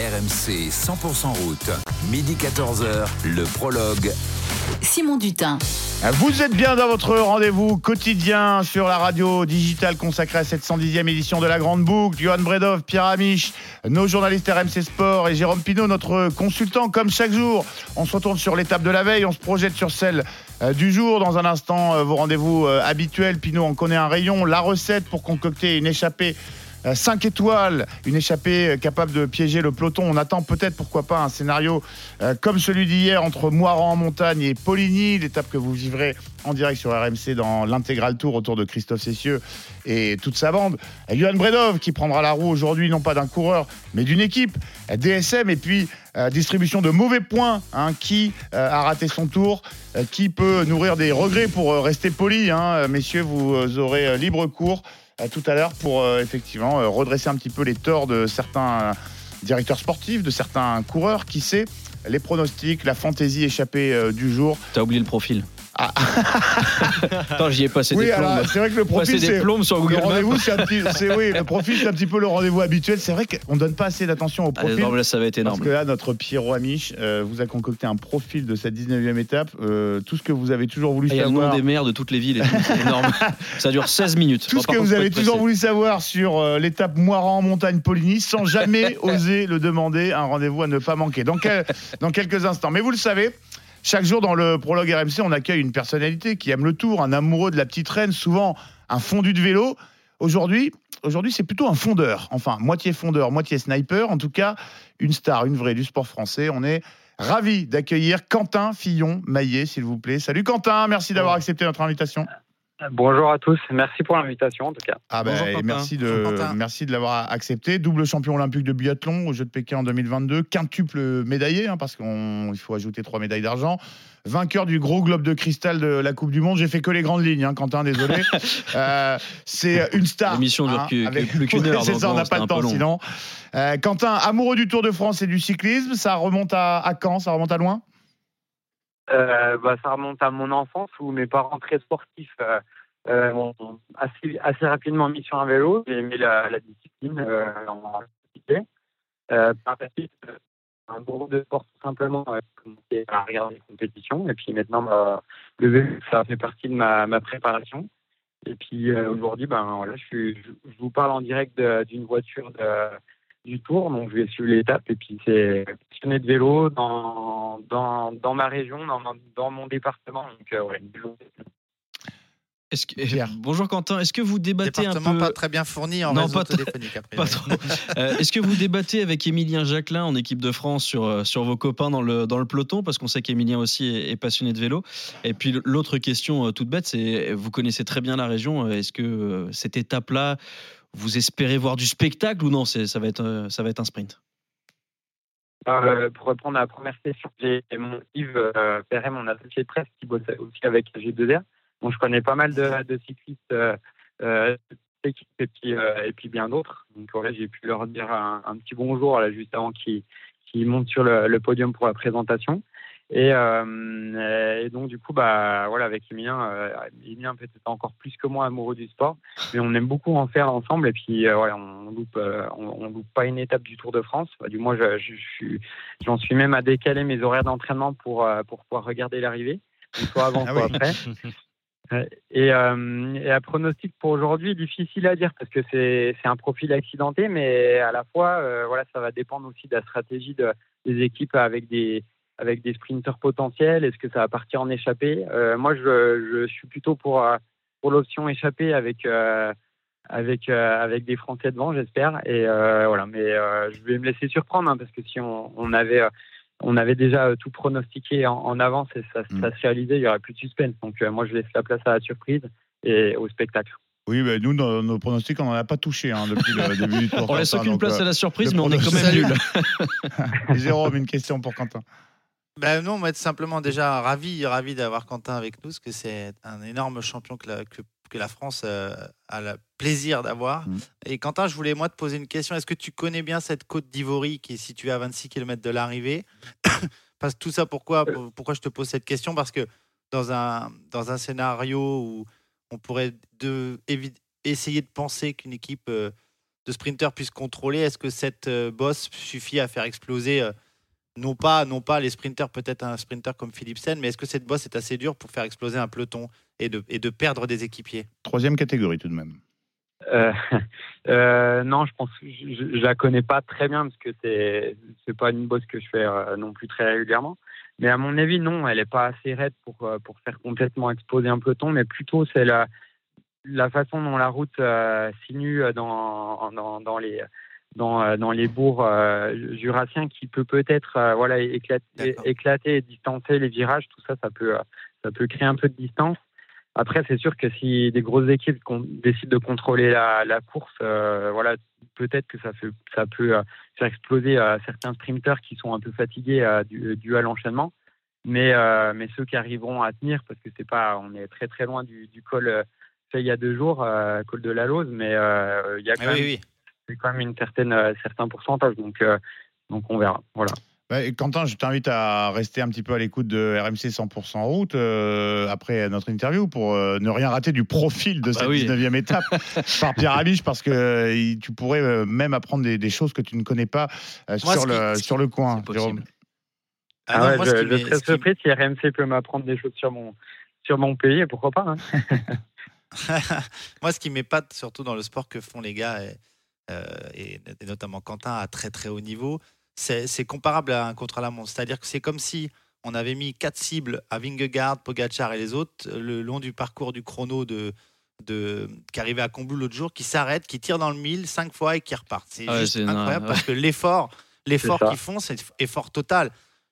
RMC 100% route. Midi 14h, le prologue. Simon Dutin. Vous êtes bien dans votre rendez-vous quotidien sur la radio digitale consacrée à cette 110e édition de la Grande Boucle. Johan Bredov, Pierre Amiche, nos journalistes RMC Sport et Jérôme Pinault, notre consultant. Comme chaque jour, on se retourne sur l'étape de la veille, on se projette sur celle euh, du jour. Dans un instant, euh, vos rendez-vous euh, habituels. Pinot en connaît un rayon. La recette pour concocter une échappée 5 étoiles, une échappée capable de piéger le peloton. On attend peut-être, pourquoi pas, un scénario euh, comme celui d'hier entre Moiran en montagne et Poligny, l'étape que vous vivrez en direct sur RMC dans l'intégral tour autour de Christophe Cessieux et toute sa bande. Johan Bredov qui prendra la roue aujourd'hui, non pas d'un coureur, mais d'une équipe. DSM et puis euh, distribution de mauvais points. Hein, qui euh, a raté son tour Qui peut nourrir des regrets pour rester poli hein, Messieurs, vous aurez libre cours tout à l'heure pour euh, effectivement euh, redresser un petit peu les torts de certains directeurs sportifs, de certains coureurs, qui sait, les pronostics, la fantaisie échappée euh, du jour. T'as oublié le profil. Ah. Attends, j'y ai passé oui, des plombes. C'est vrai que le profil, c'est plombes sur Google le rendez-vous, c'est oui, le profil, c'est un petit peu le rendez-vous habituel. C'est vrai qu'on donne pas assez d'attention au profil. là, ça va être énorme. Parce que là, notre Pierrot Amiche euh, vous a concocté un profil de cette 19e étape. Euh, tout ce que vous avez toujours voulu savoir. Il y a le nom des maires de toutes les villes. C'est énorme. ça dure 16 minutes. Tout ce que vous avez toujours voulu savoir sur euh, l'étape Moiran montagne Poligny, sans jamais oser le demander. Un rendez-vous à ne pas manquer. Dans, dans quelques instants. Mais vous le savez. Chaque jour dans le prologue RMC, on accueille une personnalité qui aime le tour, un amoureux de la petite reine, souvent un fondu de vélo. Aujourd'hui, aujourd'hui c'est plutôt un fondeur. Enfin, moitié fondeur, moitié sniper. En tout cas, une star, une vraie du sport français. On est ravi d'accueillir Quentin Fillon-Maillet, s'il vous plaît. Salut Quentin, merci d'avoir accepté notre invitation. Bonjour à tous, merci pour l'invitation en tout cas. Ah ben, merci de merci de l'avoir accepté. Double champion olympique de biathlon aux Jeux de Pékin en 2022, quintuple médaillé hein, parce qu'il faut ajouter trois médailles d'argent. Vainqueur du gros globe de cristal de la Coupe du Monde. J'ai fait que les grandes lignes, hein, Quentin, désolé. Euh, c'est une star. L'émission dure hein, plus qu'une heure. c'est ça, on n'a pas le temps sinon. Euh, Quentin, amoureux du Tour de France et du cyclisme, ça remonte à, à quand? Ça remonte à loin? Euh, bah, ça remonte à mon enfance où mes parents très sportifs euh, euh m'ont assez, assez, rapidement mis sur un vélo. J'ai aimé la, discipline euh, en euh, par la suite, un groupe de sport tout simplement, commencé à regarder les compétitions. Et puis maintenant, bah, le vélo, ça fait partie de ma, ma préparation. Et puis aujourd'hui, ben, voilà, je, je, vous parle en direct d'une voiture de, du Tour, donc je vais suivre l'étape. Et puis c'est passionné de vélo dans, dans, dans ma région, dans, dans, mon département. Donc euh, ouais, est-ce que, bonjour Quentin, est-ce que vous débattez un peu pas très bien fourni en non, réseau pas téléphonique après. Pas trop. Euh, est-ce que vous débattez avec Émilien Jacquelin en équipe de France sur, euh, sur vos copains dans le, dans le peloton? Parce qu'on sait qu'Émilien aussi est, passionné de vélo. Et puis l'autre question toute bête, c'est vous connaissez très bien la région. Est-ce que cette étape-là vous espérez voir du spectacle ou non ça va, être, euh, ça va être un sprint? Euh, Pour répondre à la première question, j'ai mon Yves euh, Perret, mon associé de presse, qui bosse aussi avec G2R. Donc, je connais pas mal de, cyclistes euh, et puis, bien d'autres. Donc, j'ai pu leur dire un, petit bonjour juste avant qu'ils montent sur le, podium pour la présentation. Et, euh, et, donc du coup, bah voilà, avec Emilien, euh, Emilien peut-être encore plus que moi amoureux du sport, mais on aime beaucoup en faire ensemble. Et puis euh, ouais, on loupe, euh, on, loupe pas une étape du Tour de France. Bah, du moins, je, je, je j'en suis même à décaler mes horaires d'entraînement pour euh, pour pouvoir regarder l'arrivée, soit avant, ah soit après. Et, euh, et, un pronostic pour aujourd'hui, difficile à dire parce que c'est, c'est un profil accidenté, mais à la fois, euh, voilà, ça va dépendre aussi de la stratégie de, des équipes avec des, avec des sprinteurs potentiels Est-ce que ça va partir en échappée? Euh, Moi, je, je, suis plutôt pour, euh, pour l'option échappée avec, euh, avec, euh, avec des Français devant, j'espère. Et euh, voilà, mais je vais me laisser surprendre hein, parce que si on, on avait on avait déjà tout pronostiqué en, en avance et ça, mm. ça, se réalisait, il y aurait plus de suspense. Donc moi, je laisse la place à la surprise et au spectacle. Oui, bah, nous, dans nos pronostics, on n'en a pas touché hein, depuis le début du tour. On laisse aucune place à la surprise, mais on est quand même nul. Jérôme, une question pour Quentin. Ben non, moi, simplement déjà ravi, ravi d'avoir Quentin avec nous, parce que c'est un énorme champion que la, que, que la France euh, a le plaisir d'avoir. Mmh. Et Quentin, je voulais moi te poser une question. Est-ce que tu connais bien cette côte d'Ivory qui est située à 26 km de l'arrivée? Parce tout ça, pourquoi, pourquoi je te pose cette question? Parce que dans un, dans un scénario où on pourrait de, essayer de penser qu'une équipe euh, de sprinteurs puissent contrôler. Est-ce que cette euh, bosse suffit à faire exploser euh, non pas, non pas les sprinteurs, peut-être un sprinter comme Philipsen, mais est-ce que cette bosse est assez dure pour faire exploser un peloton et de, et de perdre des équipiers? Troisième catégorie tout de même. Euh, euh, non, je pense que je, je, la connais pas très bien parce que c'est c'est pas une bosse que je fais euh, non plus très régulièrement. Mais à mon avis, non, elle est pas assez raide pour pour faire complètement exploser un peloton, mais plutôt c'est la la façon dont la route euh, sinue dans, dans dans les dans, euh, dans les bourgs euh, jurassiens qui peut peut-être euh, voilà éclater, éclater et distancer les virages. Tout ça, ça peut ça peut créer un peu de distance. Après, c'est sûr que si des grosses équipes décident de contrôler la, la course, euh, voilà, peut-être que ça, fait, ça peut euh, faire exploser euh, certains sprinteurs qui sont un peu fatigués euh, dû, à l'enchaînement. Mais, euh, mais ceux qui arriveront à tenir, parce que c'est pas, on est très très loin du, du col euh, fait il y a deux jours, euh, col de la Lose, mais euh, il y a quand Ah même Oui, oui. C'est quand même une certaine euh, certain pourcentage donc euh, donc on verra voilà Bah, et Quentin, je t'invite à rester un petit peu à l'écoute de RMC 100% route euh, après notre interview pour euh, ne rien rater du profil de Bah cette oui. 19e étape par Pierre Amiche parce que euh, tu pourrais euh, même apprendre des, des choses que tu ne connais pas euh, Moi, sur, le, qui- sur le coin. Jérôme. possible. Ah non, ouais, moi, je, je serais surpris si RMC peut m'apprendre des choses sur mon sur mon pays pourquoi pas hein. Moi, ce qui m'épate surtout dans le sport que font les gars, et, euh, et- et notamment Quentin à très très haut niveau, c'est comparable à un contre-la-montre. C'est-à-dire que c'est comme si on avait mis quatre cibles à Vingegaard, Pogacar et les autres le long du parcours du chrono de, de, qui arrivait à Combloux l'autre jour, qui s'arrêtent, qui tirent dans le mille cinq fois et qui repartent. C'est Ah ouais, incroyable ouais. parce que l'effort, l'effort qu'ils font, c'est effort total.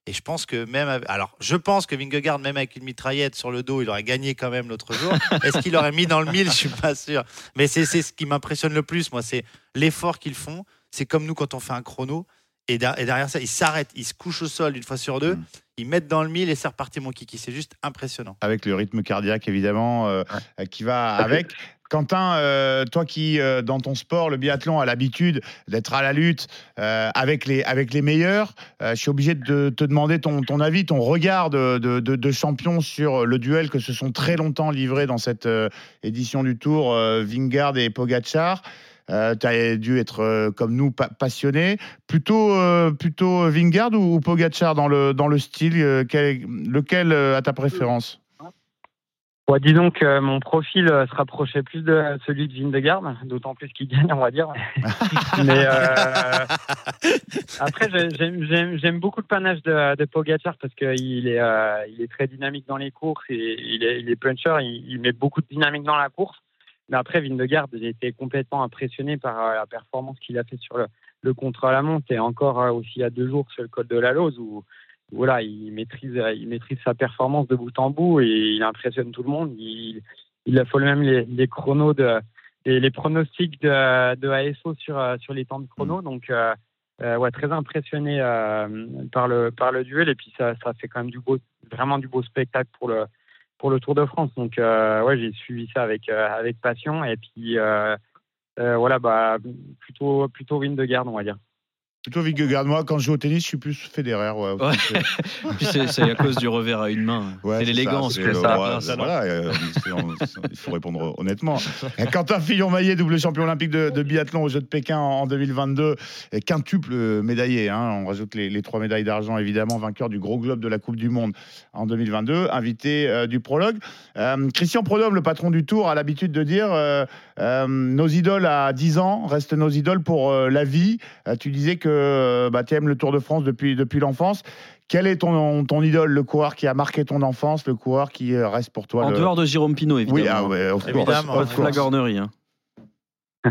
Et je pense que même, avec- alors je pense que Vingegaard, même avec une mitraillette sur le dos, il aurait gagné quand même l'autre jour. Est-ce qu'il aurait mis dans le mille? Je suis pas sûr. Mais c'est ce qui m'impressionne le plus, moi, c'est l'effort qu'ils font. C'est comme nous quand on fait un chrono. Et derrière ça, ils s'arrêtent, ils se couchent au sol une fois sur deux, Mm. Ils mettent dans le mille et c'est reparti mon kiki. C'est juste impressionnant. avec le rythme cardiaque évidemment euh, euh, qui va avec. Quentin, euh, toi qui euh, dans ton sport, le biathlon, a l'habitude d'être à la lutte euh, avec les avec les meilleurs, euh, je suis obligé de te demander ton, ton avis, ton regard de, de, de- de champion sur le duel que se sont très longtemps livrés dans cette euh, édition du Tour, euh, Vingard et Pogacar. Euh, tu as dû être euh, comme nous pa- passionné. Plutôt euh, plutôt Vingard ou, ou Pogacar dans le dans le style. quel- lequel a ta préférence? Bon, disons que mon profil se rapprochait plus de celui de Vingegaard, d'autant plus qu'il gagne, on va dire. Mais après, j'ai- j'aime- beaucoup le panache de, de Pogacar parce qu'il est, il est très dynamique dans les courses et il est, il est puncher, il, il met beaucoup de dynamique dans la course. Mais après, Vingegaard, j'ai été complètement impressionné par euh, la performance qu'il a fait sur le, le contre-la-montre et encore euh, aussi il y a deux jours sur le col de la Lose où voilà, il maîtrise, euh, il maîtrise sa performance de bout en bout et il impressionne tout le monde. Il, il affole même les, les chronos de, les, les pronostics de, de ASO sur, sur les temps de chrono. Donc, euh, euh, ouais, très impressionné euh, par, le, par le duel. Et puis, ça, ça fait quand même du beau, vraiment du beau spectacle pour le, pour le Tour de France. Donc, euh, ouais, j'ai suivi ça avec, euh, avec passion. Et puis, euh, euh, voilà, bah, plutôt, plutôt Vingegaard, on va dire. Plutôt Vingegaard. Moi, quand je joue au tennis, je suis plus Federer. Ouais. Ouais. Puis c'est à cause du revers à une main. Ouais, c'est l'élégance. ça, c'est- voilà, c'est- voilà, euh, il faut répondre honnêtement. Quentin Fillon-Maillet, double champion olympique de, de biathlon aux Jeux de Pékin en, en 2022, et quintuple médaillé. hein, on rajoute les, les trois médailles d'argent, évidemment, vainqueur du gros globe de la Coupe du Monde en 2022, invité euh, du prologue. Euh, Christian Prodhomme, le patron du Tour, a l'habitude de dire nos idoles à 10 ans restent nos idoles pour la vie. Tu disais que euh, bah, tu aimes le Tour de France depuis, depuis l'enfance. Quel est ton, ton idole, le coureur qui a marqué ton enfance, le coureur qui euh, reste pour toi En le... dehors de Jérôme Pinot, évidemment. Oui, ah ouais, of course, Évidemment, ouais. course. Flagornerie. Hein.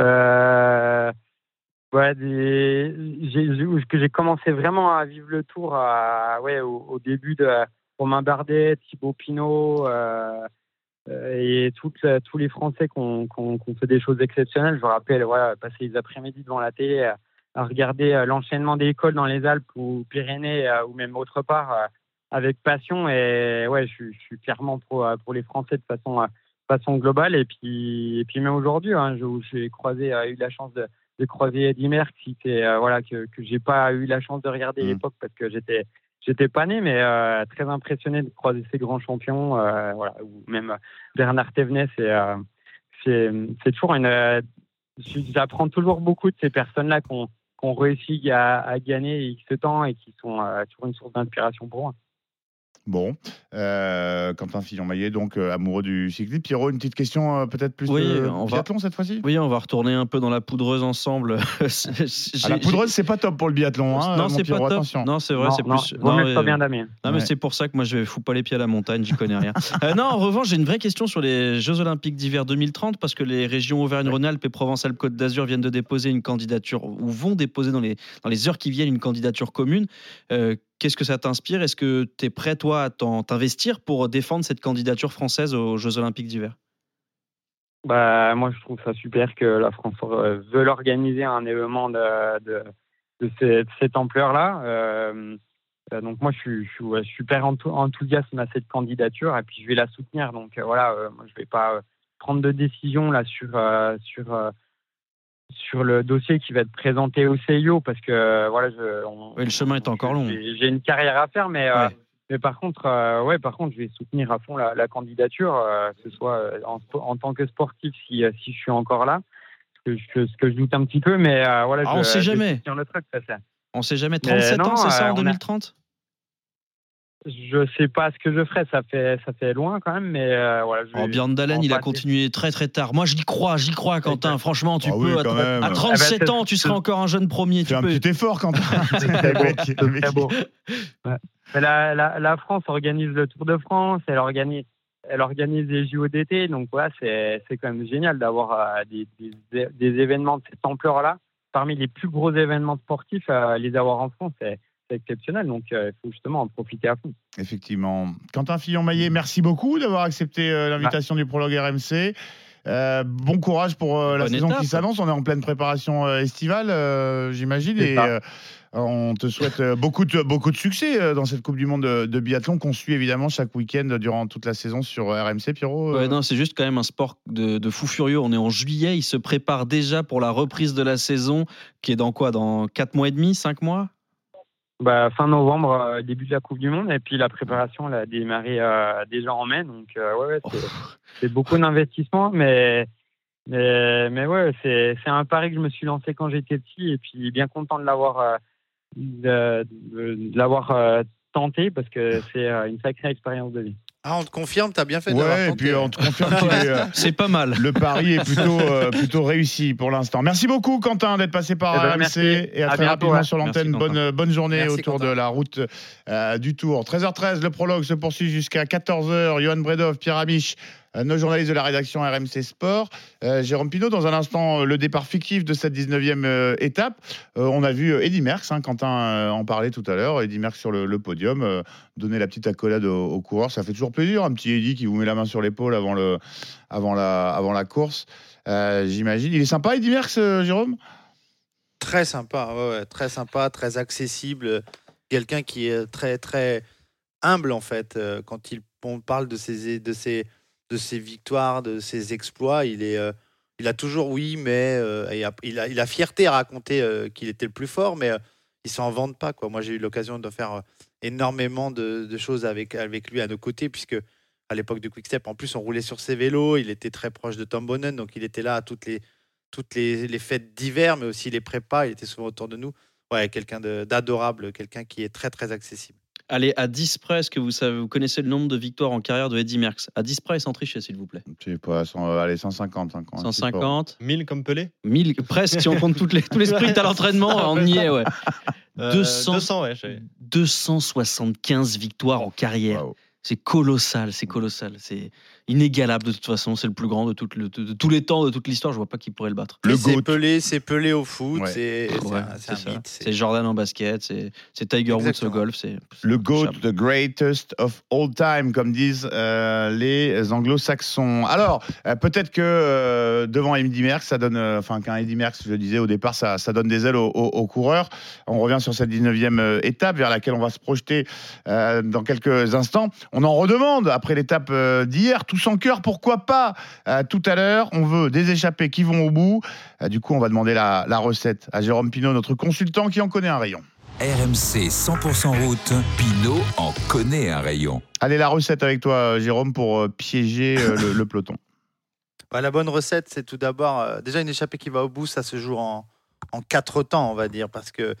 Euh, ouais, des, que j'ai commencé vraiment à vivre le tour à, ouais, au, au début de Romain Bardet, Thibaut Pinot euh, et toutes, tous les Français qui ont, qui ont- qui ont fait des choses exceptionnelles. Je me rappelle voilà, passer les après-midi devant la télé regarder euh, l'enchaînement des écoles dans les Alpes ou Pyrénées euh, ou même autre part euh, avec passion. Et ouais, je, suis- je suis clairement pour, pour les Français de façon, façon globale. Et puis, et puis même aujourd'hui, hein, j'ai croisé, eu la chance de, de croiser Eddie Merckx, voilà, que, que j'ai pas eu la chance de regarder à Mhm. l'époque parce que j'étais j'étais pas né, mais euh, très impressionné de croiser ces grands champions, euh, voilà, ou même Bernard Thévenet, c'est euh, c'est toujours une j'apprends toujours beaucoup de ces personnes-là qui ont, qui ont réussi à, à gagner X temps et qui sont euh, toujours une source d'inspiration pour moi. Bon, euh, Quentin Fillon-Maillet, donc euh, amoureux du cyclisme. Pierrot, une petite question euh, peut-être plus Oui, de on va- biathlon cette fois-ci? Oui, on va retourner un peu dans la poudreuse ensemble. Ah, La poudreuse, c'est pas top pour le biathlon. Hein, non, c'est pas top. attention. Non, c'est vrai, non, c'est non, plus. non, ce soit bien Damien. Non, mais Ouais. c'est pour ça que moi je fous pas les pieds à la montagne, j'y connais rien. Euh, non, en revanche, j'ai une vraie question sur les Jeux Olympiques d'hiver 2030 parce que les régions Auvergne-Rhône-Alpes et Provence-Alpes-Côte d'Azur viennent de déposer une candidature ou vont déposer dans les, dans les heures qui viennent une candidature commune. Qu'est-ce que ça t'inspire? Est-ce que tu es prêt, toi, à t'investir pour défendre cette candidature française aux Jeux Olympiques d'hiver? Bah, moi, je trouve ça super que la France euh, veut organiser un événement de, cette ampleur-là. Euh, euh, donc, moi, je suis, super enthou- enthousiaste à cette candidature et puis je vais la soutenir. Donc, euh, voilà, moi, je vais pas prendre de décision là sur, sur, sur le dossier qui va être présenté au CIO parce que euh, voilà, je, on- Oui, le chemin est encore long. J'ai une carrière à faire, mais euh, mais par contre, euh, ouais, par contre, je vais soutenir à fond la, la candidature, euh, que ce soit en, tant que sportif, si, si je suis encore là, ce que je, ce que je doute un petit peu, mais voilà. Ah, je, on sait je jamais. le truc, ça, ça. On sait jamais. Mais 37 non, ans, c'est ça, en on a- 2030 Je sais pas ce que je ferai, ça fait, ça fait loin quand même, mais euh, voilà. Je Oh, Dalen, il a continué très très tard. Moi, j'y crois, j'y crois, Quentin. Franchement, tu Ah peux. à, à 37 Eh ben, ans, tu seras encore un jeune premier. Fais Tu un peux. petit effort, Quentin. C'est beau, mec-. Ouais. Mais la, la, la France organise le Tour de France, elle organise, elle organise les JO d'été, donc voilà, c'est c'est quand même génial d'avoir euh, des, des, des événements de cette ampleur-là. Parmi les plus gros événements sportifs, euh, les avoir en France, c'est c'est exceptionnel, donc euh, il faut justement en profiter à fond. Effectivement. Quentin Fillon-Maillet, merci beaucoup d'avoir accepté euh, l'invitation du prologue RMC. Euh, bon courage pour euh, la saison qui s'annonce. On est en pleine préparation euh, estivale, euh, j'imagine. Et euh, on te souhaite euh, beaucoup de, beaucoup de succès euh, dans cette Coupe du Monde de, de biathlon qu'on suit évidemment chaque week-end durant toute la saison sur RMC. Pierrot euh, Ouais, non, c'est juste quand même un sport de, de fou furieux. On est en juillet, il se prépare déjà pour la reprise de la saison, qui est dans quoi? Dans 4 mois et demi, 5 mois? Bah, fin novembre, euh, début de la Coupe du Monde, et puis la préparation elle a démarré euh, déjà en mai, donc euh, ouais, ouais, c'est- c'est beaucoup d'investissement, mais, mais, mais ouais, c'est c'est un pari que je me suis lancé quand j'étais petit, et puis bien content de l'avoir de, de- de l'avoir tenté, parce que c'est une sacrée expérience de vie. Ah, on te confirme, t'as bien fait Ouais, et puis on te confirme qu'il est, euh, C'est pas mal. le pari est plutôt, euh, plutôt réussi pour l'instant. Merci beaucoup, Quentin, d'être passé par Eh ben, RMC merci. et à, À très bientôt, rapidement ouais. sur l'antenne. Merci, Quentin. Bonne, bonne journée Merci, autour Quentin. de la route euh, du Tour. 13h13, le prologue se poursuit jusqu'à 14h. Johan Bredov, Pierre Amiche, euh, nos journalistes de la rédaction RMC Sport. Euh, Jérôme Pinault, dans un instant, euh, le départ fictif de cette 19e euh, étape. Euh, on a vu euh, Eddy Merckx, hein, Quentin euh, en parlait tout à l'heure. Eddy Merckx sur le, podium, euh, donner la petite accolade aux, aux coureurs. Ça fait toujours plaisir, un petit Eddy qui vous met la main sur l'épaule avant, le, avant, la, avant la course. Euh, J'imagine. Il est sympa, Eddy Merckx, euh, Jérôme? Très sympa, très sympa, très accessible. Quelqu'un qui est très, très humble, en fait. Euh, Quand il, on parle de de, ses, de ses victoires, de ses exploits, il, est, euh, il a toujours oui, mais euh, il, a, fierté à raconter euh, qu'il était le plus fort, mais il s'en vante pas. Quoi. Moi, j'ai eu l'occasion de faire énormément de, choses avec, lui à nos côtés, puisque à l'époque de Quickstep, en plus, on roulait sur ses vélos. Il était très proche de Tom Bonnen, donc il était là à toutes les, toutes fêtes d'hiver, mais aussi les prépas. Il était souvent autour de nous. Ouais, quelqu'un d'adorable, quelqu'un qui est très, très accessible. Allez, à 10 près, est-ce que vous, savez, vous connaissez le nombre de victoires en carrière de Eddy Merckx? À 10 près et sans tricher, s'il vous plaît. Euh, allez, 150. hein, quand même, c'est pas- 150, 1000 comme Pelé? 1000, presque, si on compte toutes les, tous les sprints à l'entraînement, on y est, ouais. Euh, 200. 200, ouais. j'ai- 275 victoires en carrière. C'est colossal, c'est colossal. C'est inégalable de toute façon. C'est le plus grand de, toute le- de- de tous les temps, de toute l'histoire. Je vois pas qui pourrait le battre. Le c'est GOAT. Pelé, c'est Pelé au foot, Ouais. c'est c'est Ouais, un, c'est c'est un ça. mythe. c'est- C'est Jordan en basket, c'est c'est Tiger Woods au golf. C'est c'est Le GOAT, the greatest of all time, comme disent euh, les anglo-saxons. Alors, euh, peut-être que euh, devant Eddy Merckx, ça donne, euh, enfin, qu'un Eddy Merckx, je le disais au départ, ça, ça donne des ailes aux, aux- aux coureurs. On revient sur cette 19e euh, étape vers laquelle on va se projeter euh, dans quelques instants. On en redemande après l'étape euh, d'hier, tous en cœur, pourquoi pas? Euh, Tout à l'heure, on veut des échappés qui vont au bout. Euh, du coup, on va demander la, la recette à Jérôme Pinault, notre consultant qui en connaît un rayon. RMC 100% route, Pinot en connaît un rayon. Allez, la recette avec toi, Jérôme, pour euh, piéger euh, le, le peloton. Bah, la bonne recette, c'est tout d'abord, euh, déjà une échappée qui va au bout, ça se joue en, en quatre temps, on va dire, parce que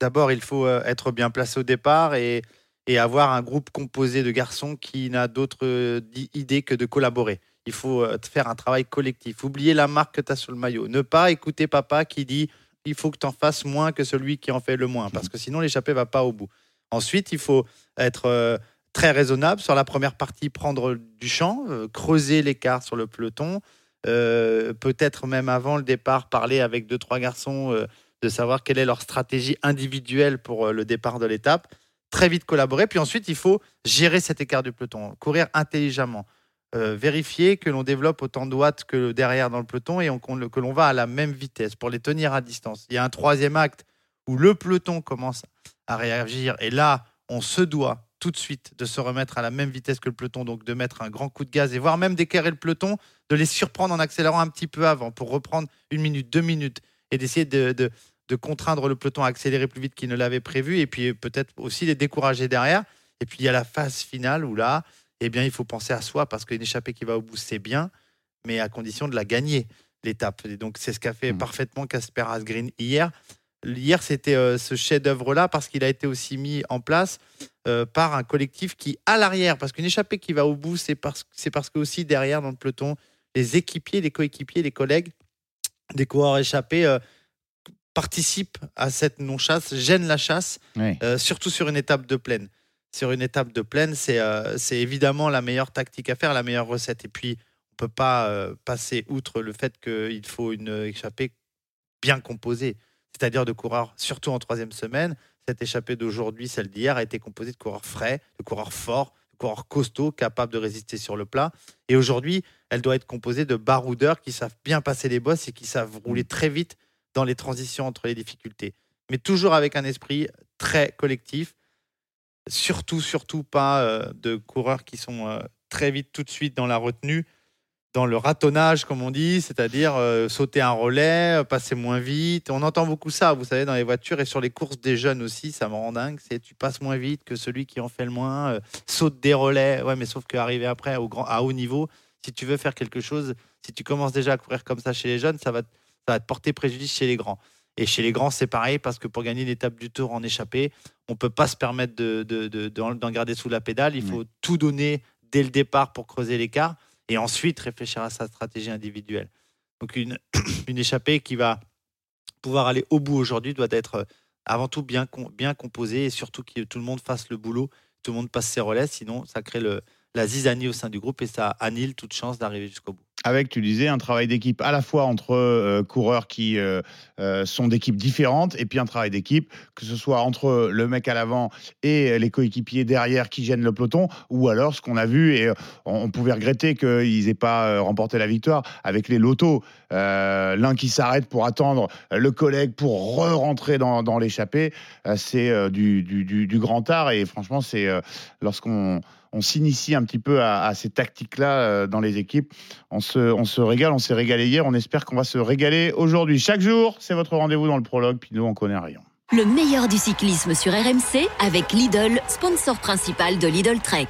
d'abord, il faut euh, être bien placé au départ et, et avoir un groupe composé de garçons qui n'a d'autre euh, idée que de collaborer. Il faut euh, faire un travail collectif. Oublier la marque que tu as sur le maillot. Ne pas écouter papa qui dit il faut que tu en fasses moins que celui qui en fait le moins, parce que sinon l'échappée va pas au bout. Ensuite, il faut être euh, très raisonnable sur la première partie, prendre du champ, creuser l'écart sur le peloton, euh, peut-être même avant le départ, parler avec deux, trois garçons, euh, de savoir quelle est leur stratégie individuelle pour le départ de l'étape. Très vite collaborer. Puis ensuite, il faut gérer cet écart du peloton, courir intelligemment, euh, vérifier que l'on développe autant de watts que derrière dans le peloton et on- que l'on va à la même vitesse pour les tenir à distance. Il y a un troisième acte où le peloton commence à réagir et là, on se doit tout de suite de se remettre à la même vitesse que le peloton, donc de mettre un grand coup de gaz et voire même d'éclairer le peloton, de les surprendre en accélérant un petit peu avant pour reprendre une minute, deux minutes et d'essayer de, de- de contraindre le peloton à accélérer plus vite qu'il ne l'avait prévu et puis peut-être aussi les décourager derrière. Et puis il y a la phase finale où là, eh bien, il faut penser à soi parce qu'une échappée qui va au bout, c'est bien, mais à condition de la gagner, l'étape. Et donc, c'est ce qu'a fait Mm. parfaitement Casper Asgreen hier. Hier, c'était euh, ce chef-d'œuvre-là parce qu'il a été aussi mis en place euh, par un collectif qui, à l'arrière, parce qu'une échappée qui va au bout, c'est parce, c'est parce que aussi derrière, dans le peloton, les équipiers, les coéquipiers, les collègues des coureurs échappés euh, participent à cette non-chasse, gênent la chasse, euh, surtout sur une étape de plaine. Sur une étape de plaine, c'est euh, évidemment la meilleure tactique à faire, la meilleure recette. Et puis, on peut pas euh, passer outre le fait qu'il faut une échappée bien composée, c'est-à-dire de coureurs, surtout en troisième semaine. Cette échappée d'aujourd'hui, celle d'hier, a été composée de coureurs frais, de coureurs forts, de coureurs costauds, capables de résister sur le plat. Et aujourd'hui, elle doit être composée de baroudeurs qui savent bien passer les bosses et qui savent rouler très vite dans les transitions entre les difficultés. Mais toujours avec un esprit très collectif. Surtout, surtout pas euh, de coureurs qui sont euh, très vite tout de suite dans la retenue, dans le ratonnage, comme on dit, c'est-à-dire euh, sauter un relais, passer moins vite. On entend beaucoup ça, vous savez, dans les voitures et sur les courses des jeunes aussi, ça me rend dingue. Tu passes moins vite que celui qui en fait le moins, saute des relais. Ouais, mais sauf qu'arriver après au grand, à haut niveau, si tu veux faire quelque chose, si tu commences déjà à courir comme ça chez les jeunes, ça va, ça va te porter préjudice chez les grands. Et chez les grands, c'est pareil parce que pour gagner l'étape du tour en échappée, on peut pas se permettre de, de- de- d'en d'en garder sous la pédale. Il faut tout donner dès le départ pour creuser l'écart et ensuite réfléchir à sa stratégie individuelle. Donc une, une échappée qui va pouvoir aller au bout aujourd'hui doit être euh, avant tout bien, bien composée et surtout que tout le monde fasse le boulot, tout le monde passe ses relais, sinon ça crée le, la zizanie au sein du groupe et ça annule toute chance d'arriver jusqu'au bout. Avec, tu disais, un travail d'équipe à la fois entre euh, coureurs qui euh, euh, sont d'équipes différentes et puis un travail d'équipe, que ce soit entre le mec à l'avant et les coéquipiers derrière qui gênent le peloton, ou alors ce qu'on a vu, et on, pouvait regretter qu'ils n'aient pas remporté la victoire avec les lotos. L'un qui s'arrête pour attendre le collègue pour re-rentrer dans, l'échappée, c'est du, grand art et franchement, c'est lorsqu'on on s'initie un petit peu à, ces tactiques-là euh, dans les équipes. On se, on se régale, on s'est régalé hier, on espère qu'on va se régaler aujourd'hui. Chaque jour, c'est votre rendez-vous dans le prologue, puis nous, on connaît rien. Le meilleur du cyclisme sur RMC avec Lidl, sponsor principal de Lidl Trek.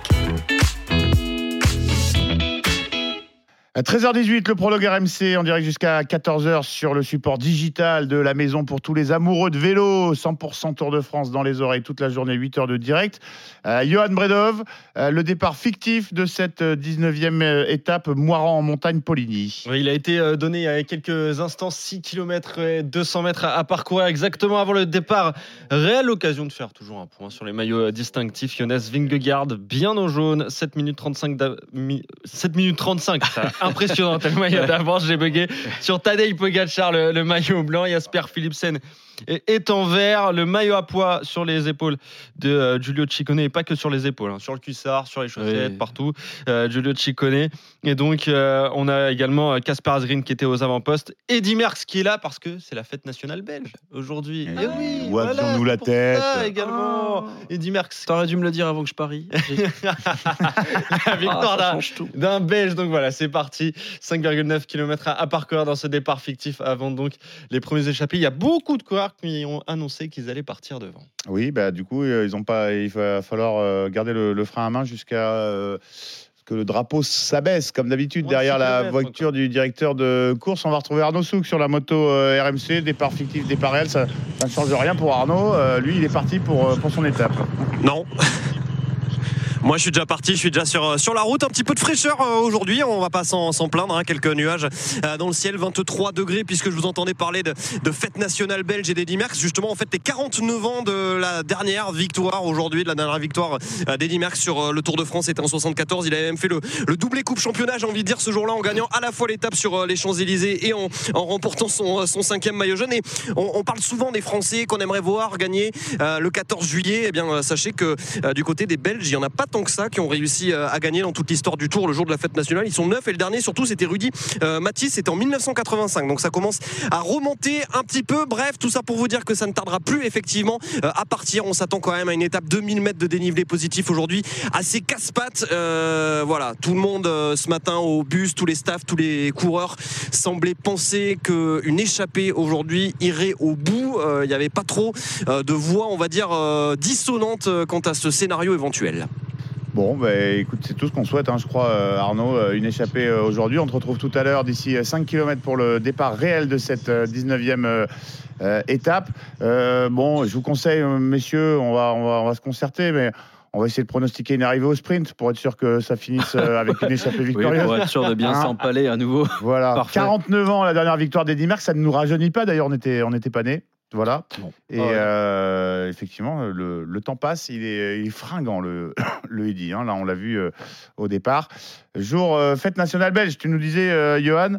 À 13h18, le prologue RMC en direct jusqu'à 14h sur le support digital de la maison pour tous les amoureux de vélo. 100% Tour de France dans les oreilles toute la journée, 8 heures de direct. Euh, Johan Bredov, euh, le départ fictif de cette euh, 19e euh, étape Moiran en montagne Poligny. Il a été donné il y a quelques instants 6 km et 200 mètres à, parcourir exactement avant le départ. Réelle occasion de faire toujours un point sur les maillots distinctifs. Jonas Vingegaard, bien au jaune, 7 minutes 35. d'a- mi- 7 minutes 35, c'est impressionnant tellement il y a d'avance, j'ai bugué. Sur Tadej Pogacar, le, le maillot blanc, Jasper Philipsen est, est en vert, le maillot à poids sur les épaules de euh, Giulio Ciccone, et pas que sur les épaules, hein, sur le cuissard, sur les chaussettes, Oui. partout. Euh, Giulio Ciccone. Et donc, euh, on a également Casper Asgreen qui était aux avant-postes. Eddy Merckx qui est là parce que c'est la fête nationale belge aujourd'hui. Eh Et oui, où avions-nous la tête ça également. Eddy Merckx. T'aurais dû me le dire avant que je parie. la victoire Ah, d'un- change tout. d'un Belge. Donc voilà, c'est parti. 5,9 km à, à parcourir dans ce départ fictif avant donc les premiers échappés. Il y a beaucoup de coureurs qui ont annoncé qu'ils allaient partir devant. Oui, bah, du coup, euh, ils ont pas, il va falloir euh, garder le, le frein à main jusqu'à euh, que le drapeau s'abaisse comme d'habitude derrière la voiture du directeur de course. On va retrouver Arnaud Souk sur la moto euh, RMC, départ fictif, départ réel. Ça, ça ne change rien pour Arnaud. Euh, lui, il est parti pour, euh, pour son étape. Non. Moi, je suis déjà parti, je suis déjà sur, sur la route. Un petit peu de fraîcheur euh, aujourd'hui, on va pas s'en plaindre. hein. Quelques nuages euh, dans le ciel, 23 degrés, puisque je vous entendais parler de, de fête nationale belge et d'Eddy Merckx. Justement, en fait, les 49 ans de la dernière victoire aujourd'hui, de la dernière victoire euh, d'Eddy Merckx sur euh, le Tour de France, c'était en 74. Il avait même fait le, le doublé coupe championnat, j'ai envie de dire, ce jour-là, en gagnant à la fois l'étape sur euh, les Champs-Élysées et en, en remportant son, son cinquième maillot jaune. Et on, on parle souvent des Français qu'on aimerait voir gagner euh, le 14 juillet. Eh bien, euh, sachez que euh, du côté des Belges, il n'y en a pas tant que ça qui ont réussi euh, à gagner dans toute l'histoire du Tour le jour de la fête nationale. Ils sont neuf et le dernier, surtout, c'était Rudy euh, Mathis. C'était en 1985. Donc ça commence à remonter un petit peu. Bref, tout ça pour vous dire que ça ne tardera plus effectivement euh, à partir. On s'attend quand même à une étape 2000 mètres de dénivelé positif aujourd'hui, assez casse-pattes. Euh, voilà, tout le monde ce matin au bus, tous les staffs, tous les coureurs semblaient penser qu'une échappée aujourd'hui irait au bout. Il n'y avait pas trop de voix, on va dire, dissonantes quant à ce scénario éventuel. Bon, bah, écoute, c'est tout ce qu'on souhaite, hein, je crois, euh, Arnaud. euh, Une échappée euh, aujourd'hui. On te retrouve tout à l'heure, d'ici euh, 5 km pour le départ réel de cette euh, 19e euh, euh, étape. Bon, je vous conseille, messieurs, on va, on, va, on va se concerter, mais on va essayer de pronostiquer une arrivée au sprint pour être sûr que ça finisse avec une échappée Oui, victorieuse. pour être sûr de bien Hein s'empaler à nouveau. Voilà, Parfait. 49 ans, la dernière victoire d'Eddy Merckx, ça ne nous rajeunit pas. D'ailleurs, on n'était on était pas nés. Voilà. Bon. Et Ah euh, effectivement, le, le temps passe, il est, il est fringant, le, le Eddy. hein. Là, on l'a vu euh, au départ. Jour euh, fête nationale belge, tu nous disais, euh, Johan?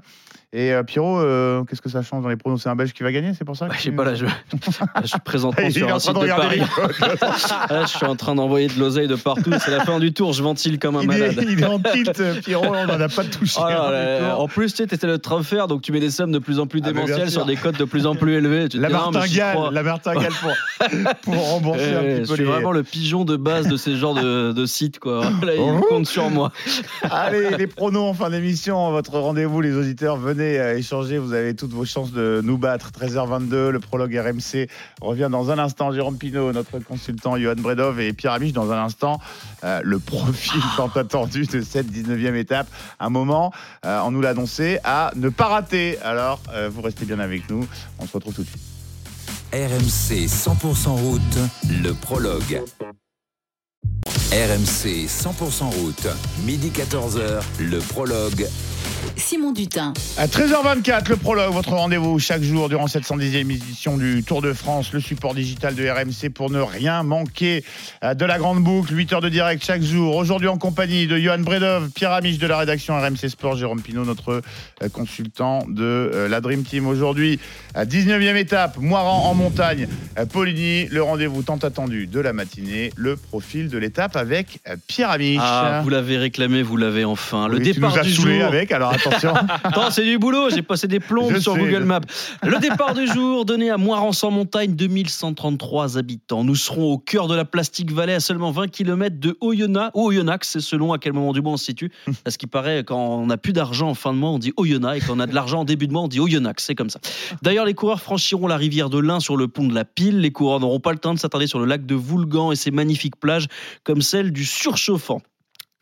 Et euh, Pierrot, euh, qu'est-ce que ça change dans les pronos? C'est un Belge qui va gagner, c'est pour ça Bah, je sais tu- pas, là, je, là, je suis est sur un site de Paris. Là, je suis en train d'envoyer de l'oseille de partout. C'est la fin du tour. Je ventile comme un il, est, malade. il est en tilt, Pierrot, on n'en a pas touché. Oh là là, tout. en plus, tu sais, t'étais le transfert, donc tu mets des sommes de plus en plus Ah, démentielles sur des cotes de plus en plus élevées. Tu La martingale, crois. la martingale pour, pour rembourser Eh, un je peu suis les... vraiment le pigeon de base de ces genres de, de sites, quoi. Là, ils comptent sur moi. Allez, les pronos en fin d'émission, votre rendez-vous, les auditeurs, venez euh, échanger. Vous avez toutes vos chances de nous battre. 13h22, le prologue RMC revient dans un instant. Jérôme Pinault, notre consultant, Johan Bredov et Pierre Amiche dans un instant. euh, le profil tant attendu de cette 19e étape. Un moment, euh, on nous l'a annoncé, à ne pas rater. Alors, euh, vous restez bien avec nous. On se retrouve tout de suite. RMC 100% route, le prologue. RMC 100% route, midi 14h, le prologue. Simon Dutin. À 13h24, le prologue, votre rendez-vous chaque jour durant cette 110e édition du Tour de France, le support digital de RMC pour ne rien manquer de la grande boucle. 8 heures de direct chaque jour. Aujourd'hui en compagnie de Johan Bredov, Pierre Amiche de la rédaction RMC Sport, Jérôme Pinault, notre euh, consultant de euh, la Dream Team. Aujourd'hui, à 19e étape, Moiran en montagne, euh, Poligny, le rendez-vous tant attendu de la matinée, le profil de l'étape avec Pierre Amiche. Ah, vous l'avez réclamé, vous l'avez enfin. Le Oui, tu départ nous as du saoulés jour. avec, alors attention. Attends, c'est du boulot, j'ai passé des plombes Je sur sais, Google je- Maps. Le départ du jour donné à Moiran-sans-Montagne, 2133 habitants. Nous serons au cœur de la Plastique Valley, à seulement 20 km de Oyonnax, ou Oyonnax, c'est selon à quel moment du mois on se situe. Parce qu'il paraît, quand on n'a plus d'argent en fin de mois, on dit Oyonnax, et quand on a de l'argent en début de mois, on dit Oyonnax, c'est comme ça. D'ailleurs, les coureurs franchiront la rivière de l'Ain sur le pont de la Pile. Les coureurs n'auront pas le temps de s'attarder sur le lac de Voulgan et ses magnifiques plages, comme celle du Surchauffant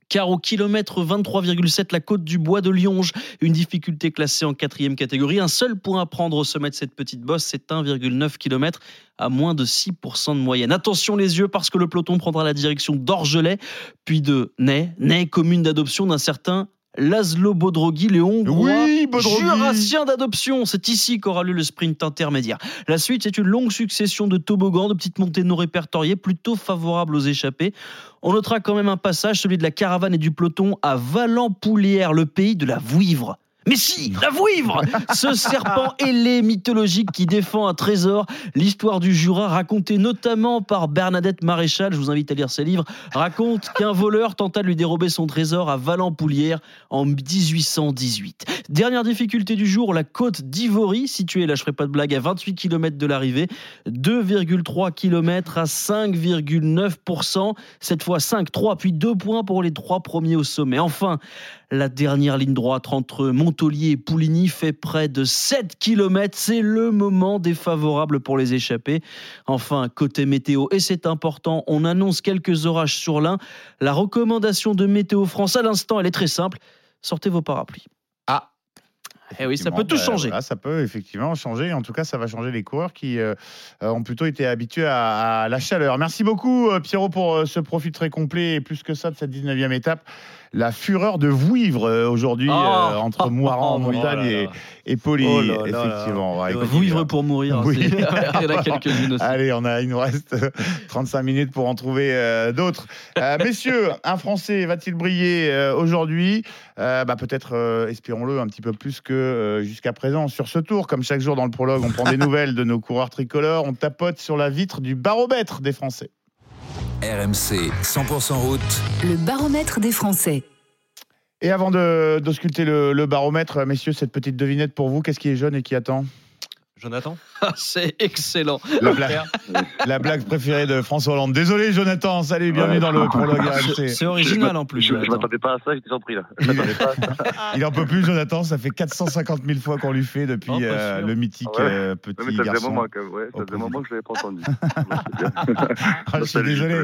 car au kilomètre 23,7 la côte du bois de Lionge, une difficulté classée en quatrième catégorie. Un seul point à prendre au sommet de cette petite bosse, c'est 1,9 km à moins de 6% de moyenne. Attention les yeux parce que le peloton prendra la direction d'Orgelet, puis de Ney, Ney commune d'adoption d'un certain Laszlo Bodrogi, le Hongrois. Oui. Jurassien d'adoption, c'est ici qu'aura lieu le sprint intermédiaire. La suite, c'est une longue succession de toboggans, de petites montées non répertoriées, plutôt favorables aux échappés. On notera quand même un passage, celui de la caravane et du peloton à Valent-Poulière, le pays de la vouivre. Mais si, la vouivre Ce serpent ailé mythologique qui défend un trésor. L'histoire du Jura, racontée notamment par Bernadette Maréchal, je vous invite à lire ses livres, raconte qu'un voleur tenta de lui dérober son trésor à Valent-Poulière en 1818. Dernière difficulté du jour, la côte d'Ivory, située, là je ferai pas de blague, à 28 km de l'arrivée, 2,3 km à 5,9%, cette fois 5, 3, puis 2 points pour les trois premiers au sommet. Enfin, La dernière ligne droite entre Montolier et Pouligny fait près de 7 km. C'est le moment défavorable pour les échappés. Enfin, côté météo, et c'est important, on annonce quelques orages sur l'Ain. La recommandation de Météo France à l'instant, elle est très simple. Sortez vos parapluies. Ah. Eh oui, ça peut tout bah, changer. voilà, ça peut effectivement changer. En tout cas, ça va changer les coureurs qui euh, euh, ont plutôt été habitués à, à la chaleur. Merci beaucoup, euh, Pierrot, pour ce profil très complet et plus que ça de cette 19e étape. La fureur de Vouivre euh, aujourd'hui Oh euh, entre Moiran en Oh, montagne oh et, et Poli. Oh effectivement. Ouais, Vous vivre pour mourir. Oui. c'est- Il y en a quelques-unes aussi. Allez, on a, il nous reste 35 minutes pour en trouver euh, d'autres. Euh, messieurs, un Français va-t-il briller euh, aujourd'hui? Euh, bah, Peut-être, euh, espérons-le, un petit peu plus que euh, jusqu'à présent sur ce tour. Comme chaque jour dans le prologue, on prend des nouvelles de nos coureurs tricolores. On tapote sur la vitre du baromètre des Français. RMC 100% route. Le baromètre des Français. Et avant de- d'ausculter le, le baromètre, messieurs, cette petite devinette pour vous, qu'est-ce qui est jeune et qui attend? Jonathan Ah, C'est excellent. la blague, la blague préférée de François Hollande. Désolé, Jonathan. Salut, bienvenue dans le prologue RMC. C'est original en plus. Je, Jonathan. m'attendais pas à ça, j'étais surpris là. Je m'attendais pas. Il en peut plus, Jonathan. Ça fait 450 000 fois qu'on lui fait depuis Oh, euh, le mythique ouais. euh, Ouais, petit mais ça faisait un garçon. moment, quand même, ouais, ça faisait un Opposé. moment que je l'avais pas entendu. Ouais. Ah, je suis désolé.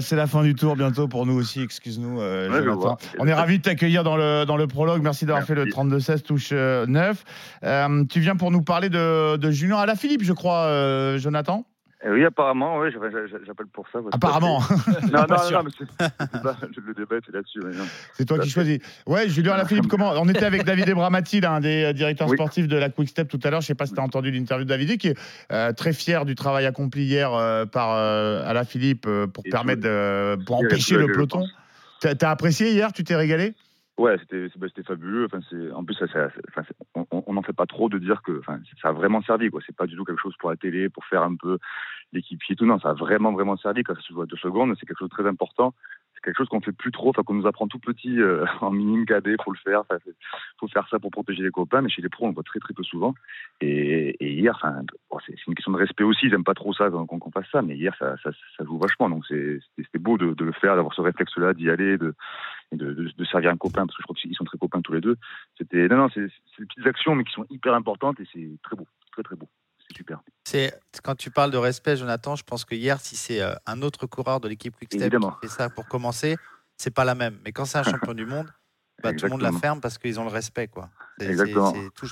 C'est la, fin du tour bientôt pour nous aussi. Excuse-nous, euh, Ouais, Jonathan. On est ravis de t'accueillir dans le, dans le prologue. Merci d'avoir fait le 32-16 touche euh, 9. Euh, tu viens pour nous parler de, de Junior Alaphilippe, je crois, euh, Jonathan Eh oui, apparemment, j'avais- j'appelle pour ça. Apparemment. Non, non, Pas non, mais c'est c'est pas, je- le débat était là-dessus. mais non. C'est toi qui choisis. Ouais, Julien Alaphilippe, comment On était avec David Ebramati, l'un des euh, directeurs Oui. sportifs de la Quick Step tout à l'heure. Je sais pas si tu as entendu l'interview de David, qui est euh, très fier du travail accompli hier euh, par euh, Alaphilippe euh, pour Et permettre pour empêcher le peloton. T'as as apprécié hier Tu t'es régalé? Ouais, c'était bah, c'était fabuleux. Enfin, c'est en plus, ça, ça- c'est- on- n'en fait pas trop de dire que enfin, ça a vraiment servi. quoi. C'est pas du tout quelque chose pour la télé, pour faire un peu l'équipier et tout. Non, ça a vraiment, vraiment servi. Quand ça se à deux secondes, c'est quelque chose de très important. C'est quelque chose qu'on fait plus trop, enfin, qu'on nous apprend tout petit euh, en minime cadet, faut le faire. Enfin, faut faire ça pour protéger les copains, mais chez les pros, on le voit très, très peu souvent. Et, et hier, enfin, bon, c'est une question de respect aussi. Ils aiment pas trop ça qu'on qu'on fasse ça, mais hier, ça, ça, ça joue vachement. Donc, c'était beau de, de le faire, d'avoir ce réflexe-là, d'y aller, de, et de, de, de servir un copain, parce que je crois qu'ils sont très copains tous les deux. C'était non, non, c'est des petites actions, mais qui sont hyper importantes et c'est très beau, très très beau. C'est super. C'est quand tu parles de respect, Jonathan, je pense que hier, si c'est euh, un autre coureur de l'équipe Quickstep Évidemment. qui fait ça pour commencer, c'est pas la même. Mais quand c'est un champion du monde, bah, tout le monde la ferme parce qu'ils ont le respect, quoi. Exactement. c'est tout-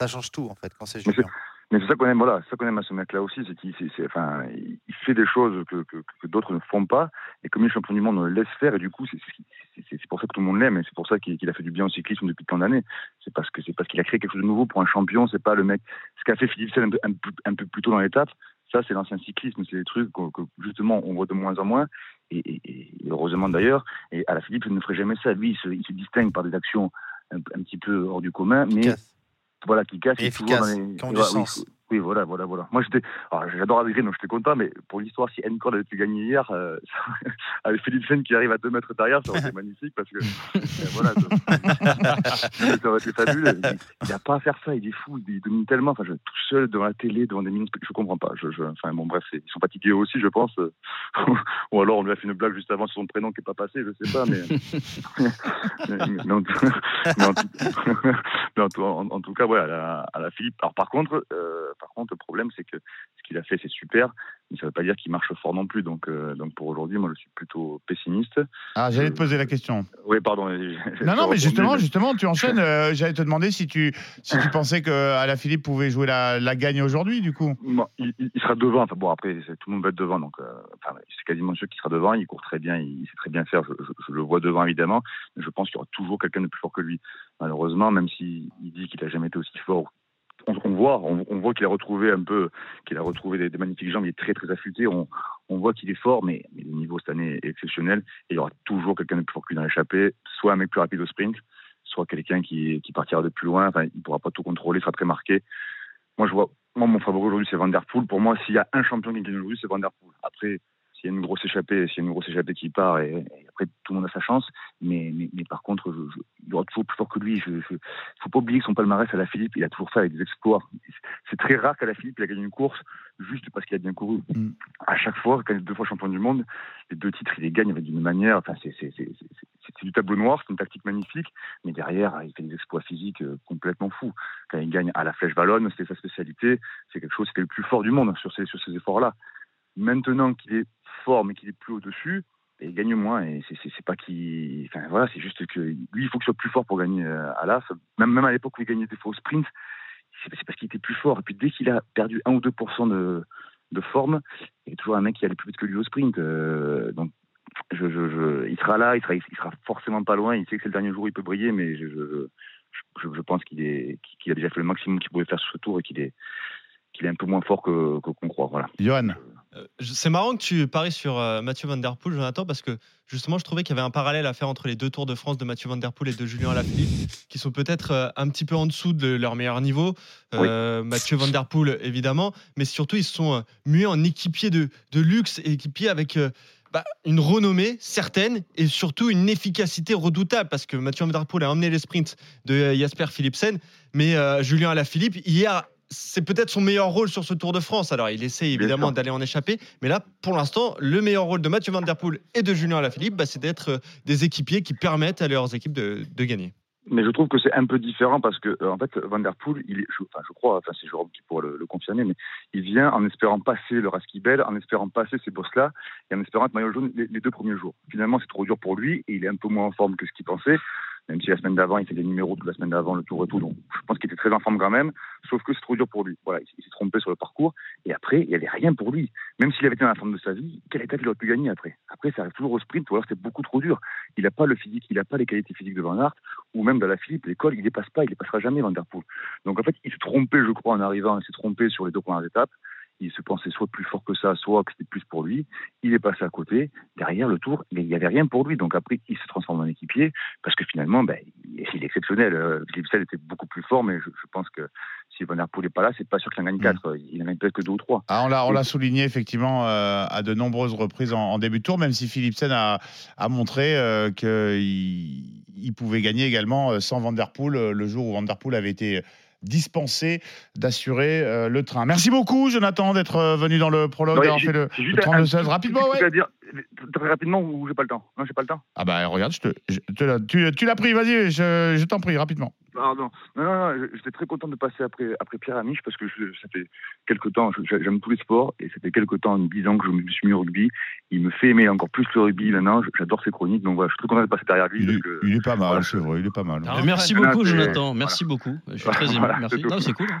ça change tout en fait quand c'est Julien. Mais c'est ça qu'on aime, voilà, c'est ça qu'on aime à ce mec-là aussi, c'est qu'il c'est- enfin, il fait des choses que, que, que d'autres ne font pas, et comme il est champion du monde, on le laisse faire, et du coup, c'est c'est- pour ça que tout le monde l'aime, et c'est pour ça qu'il a fait du bien au cyclisme depuis tant d'années. C'est parce que c'est parce qu'il a créé quelque chose de nouveau pour un champion, c'est pas le mec. Ce qu'a fait Philippe Sell un, peu- un un peu plus tôt dans l'étape, ça c'est l'ancien cyclisme, c'est des trucs que, que, justement on voit de moins en moins, et, et- et heureusement d'ailleurs. Et à la Philippe, il ne ferait jamais ça. Lui, il se, distingue par des actions un, un petit peu hors du commun, mais. Voilà, qui casse. Toujours efficace, qui ont du sens. Oui, oui, voilà, voilà, voilà. Moi, j'étais, j'adore Adrien, donc j'étais content, mais pour l'histoire, si Encore avait pu gagner hier, euh, avec Philippe Sen qui arrive à deux mètres derrière, ça aurait été magnifique parce que, euh, voilà, ça, aurait été fabuleux. Il n'a pas à faire ça, il est fou, il domine tellement. Enfin, je, tout seul devant la télé, devant des minutes, je comprends pas. Je, je, enfin, bon, bref, ils sont fatigués aussi, je pense. Ou alors, on lui a fait une blague juste avant sur son prénom qui n'est pas passé, je sais pas, mais. mais, en, tout- cas, ouais, à la, à la Philippe. Alors, par contre, euh, par contre, le problème, c'est que ce qu'il a fait, c'est super, mais ça veut pas dire qu'il marche fort non plus. Donc, euh, donc pour aujourd'hui, moi, je suis plutôt pessimiste. Ah, j'allais te poser la question. Oui, pardon. Non, non, mais justement, justement, tu enchaînes. euh, j'allais te demander si tu, si tu pensais que Alaphilippe pouvait jouer la, la gagne aujourd'hui, du coup. Bon, il, sera devant. Enfin bon, après, tout le monde va être devant. Donc, euh, enfin, c'est quasiment sûr qu'il sera devant. Il court très bien. Il, sait très bien faire. Je, je- je le vois devant, évidemment. Mais je pense qu'il y aura toujours quelqu'un de plus fort que lui. Malheureusement, même s'il il dit qu'il a jamais été aussi fort. On, voit, qu'il a retrouvé un peu, qu'il a retrouvé des, des magnifiques jambes. Il est très, très affûté. On, voit qu'il est fort, mais, mais le niveau cette année est exceptionnel. Et il y aura toujours quelqu'un de plus fort que lui dans l'échappée. Soit un mec plus rapide au sprint, soit quelqu'un qui, partira de plus loin. Enfin, il pourra pas tout contrôler, il sera très marqué. Moi, je vois, moi, mon favori aujourd'hui, c'est Van Der Poel. Pour moi, s'il y a un champion qui gagne aujourd'hui, c'est Van Der Poel. Après, s'il y a une grosse échappée, s'il y a une grosse échappée qui part, et, et après, tout le monde a sa chance. Mais, mais, mais par contre, je, je, il y aura toujours plus fort que lui. Il ne faut pas oublier que son palmarès à la Philippe, il a toujours fait avec des exploits. C'est très rare qu'à la Philippe, il a gagné une course juste parce qu'il a bien couru. Mm. À chaque fois, quand il est deux fois champion du monde, les deux titres, il les gagne avec une manière. Enfin, c'est du tableau noir, c'est une tactique magnifique, mais derrière, il fait des exploits physiques euh, complètement fous. Quand il gagne à la flèche ballonne, c'est sa spécialité, c'est quelque chose, c'était le plus fort du monde sur ces, sur ces efforts-là. Maintenant qu'il est fort, mais qu'il est plus au-dessus, il gagne moins. Et c'est pas qu'il. Voilà, c'est juste que lui, il faut qu'il soit plus fort pour gagner euh, à l'AS. Même, à l'époque où il gagnait des fois au sprint, c'est parce qu'il était plus fort. Et puis dès qu'il a perdu 1 ou 2% de, forme, il y a toujours un mec qui allait plus vite que lui au sprint. Euh, donc il sera là, il sera, forcément pas loin. Il sait que c'est le dernier jour où il peut briller, mais je, pense qu'il a déjà fait le maximum qu'il pouvait faire sur ce tour et qu'il est, un peu moins fort que qu'on croit. Voilà. Johan. Euh, c'est marrant que tu paries sur euh, Mathieu Van Der Poel, Jonathan, parce que justement, je trouvais qu'il y avait un parallèle à faire entre les deux Tours de France de Mathieu Van Der Poel et de Julien Alaphilippe, qui sont peut-être euh, un petit peu en dessous de leur meilleur niveau. Mathieu Van Der Poel, évidemment, mais surtout, ils se sont mués en équipiers de, de luxe et équipiers avec. Bah, une renommée certaine et surtout une efficacité redoutable parce que Mathieu Van Der Poel a emmené les sprints de Jasper Philipsen, mais Julien Alaphilippe hier c'est peut-être son meilleur rôle sur ce Tour de France. Alors, il essaie évidemment d'aller en échapper. Mais là, pour l'instant, le meilleur rôle de Mathieu Van Der Poel et de Julien Alaphilippe, bah, c'est d'être euh, des équipiers qui permettent à leurs équipes de, gagner. Mais je trouve que c'est un peu différent parce que, euh, en fait, Van Der Poel, il est, je, enfin, je crois, enfin, c'est Jérôme qui pourra le, confirmer, mais il vient en espérant passer le Raskibel, en espérant passer ces bosses-là et en espérant être maillot jaune les, les deux premiers jours. Finalement, c'est trop dur pour lui et il est un peu moins en forme que ce qu'il pensait même si la semaine d'avant, il fait des numéros toute la semaine d'avant, le tour et tout. Donc, je pense qu'il était très en forme quand même, sauf que c'est trop dur pour lui. Voilà, il s'est trompé sur le parcours. Et après, il n'y avait rien pour lui. Même s'il avait été dans la forme de sa vie, quelle étape il aurait pu gagner après? Après, ça arrive toujours au sprint, ou alors c'était beaucoup trop dur. Il n'a pas le physique, il n'a pas les qualités physiques de Van Aert, ou même de la Philippe, l'école, il dépasse pas, il dépassera jamais Van Der Poel. Donc en fait, il s'est trompé, je crois, en arrivant, il s'est trompé sur les deux premières étapes il se pensait soit plus fort que ça, soit que c'était plus pour lui. Il est passé à côté. Derrière le tour, il n'y avait rien pour lui. Donc après, il se transforme en équipier parce que finalement, ben, il est exceptionnel. Euh, Philippe Sell était beaucoup plus fort, mais je, pense que si Van Der Poel n'est pas là, c'est pas sûr qu'il en gagne 4. Mm. Il en gagne peut-être que 2 ou 3. Ah, on l'a, on l'a souligné effectivement euh, à de nombreuses reprises en, début de tour, même si Philippe a, a montré euh, qu'il il pouvait gagner également sans Van Der Poel le jour où Van Der Poel avait été dispensé d'assurer euh, le train. Merci beaucoup, Jonathan, d'être euh, venu dans le prologue, d'avoir fait le, le 32-16. Rapidement, ouais. Très rapidement ou j'ai pas le temps Non, j'ai pas le temps. Ah bah regarde, je te, tu, tu l'as pris, vas-y, je, je t'en prie, rapidement. Pardon. Non, non, non, j'étais très content de passer après, après Pierre Amiche parce que ça fait quelques temps, j'aime tous les sports et ça fait quelques temps, 10 ans que je me suis mis au rugby. Il me fait aimer encore plus le rugby maintenant. J'adore ses chroniques, donc voilà, je suis très content de passer derrière lui. Il, est, il est pas mal, c'est vrai, il est pas mal. Merci beaucoup, Jonathan. Merci beaucoup. Je suis très ému. Merci. C'est cool.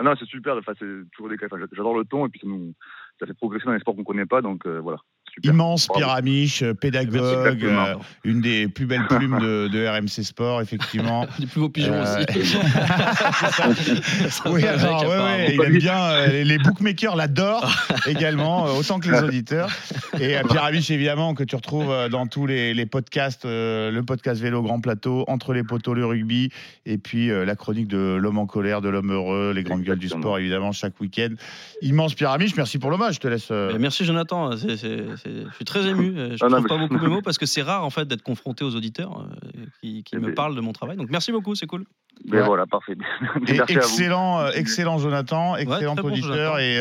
Hein. Non, c'est super. Enfin, c'est toujours des J'adore le ton et puis ça, nous, ça fait progresser dans les sports qu'on connaît pas, donc euh, voilà. Immense pyramiche, euh, pédagogue, euh, une des plus belles plumes de, RMC Sport, effectivement. Les plus beaux pigeons euh, aussi. oui, alors, il aime bien. les bookmakers l'adorent également, autant que les auditeurs. Et Pierre Amiche, évidemment, que tu retrouves dans tous les, podcasts, le podcast Vélo Grand Plateau, Entre les poteaux, le rugby, et puis la chronique de l'homme en colère, de l'homme heureux, les grandes gueules du sport, évidemment, chaque week-end. Immense Pierre Amiche, merci pour l'hommage, je te laisse. Merci Jonathan, c'est je suis très ému. Euh, je ne trouve pas beaucoup de mots parce que c'est rare en fait d'être confronté aux auditeurs euh, qui, qui me parlent de mon travail. Donc merci beaucoup, c'est cool. Mais voilà, parfait. excellent, euh, excellent Jonathan, excellent auditeur et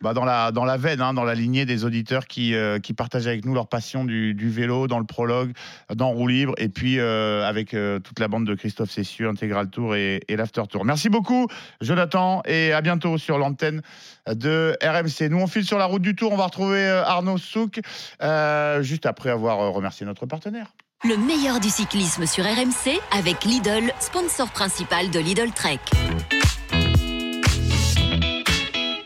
bah, dans la dans la veine, hein, dans la lignée des auditeurs qui qui partagent avec nous leur passion du, du, vélo dans le prologue, dans Roue libre et puis avec toute la bande de Christophe Cessieux, Intégral Tour et, et l'After Tour. Merci beaucoup Jonathan et à bientôt sur l'antenne de RMC. Nous on file sur la route du Tour, on va retrouver Arnaud Souk euh, juste après avoir euh, remercié notre partenaire. Le meilleur du cyclisme sur RMC avec Lidl, sponsor principal de Lidl Trek.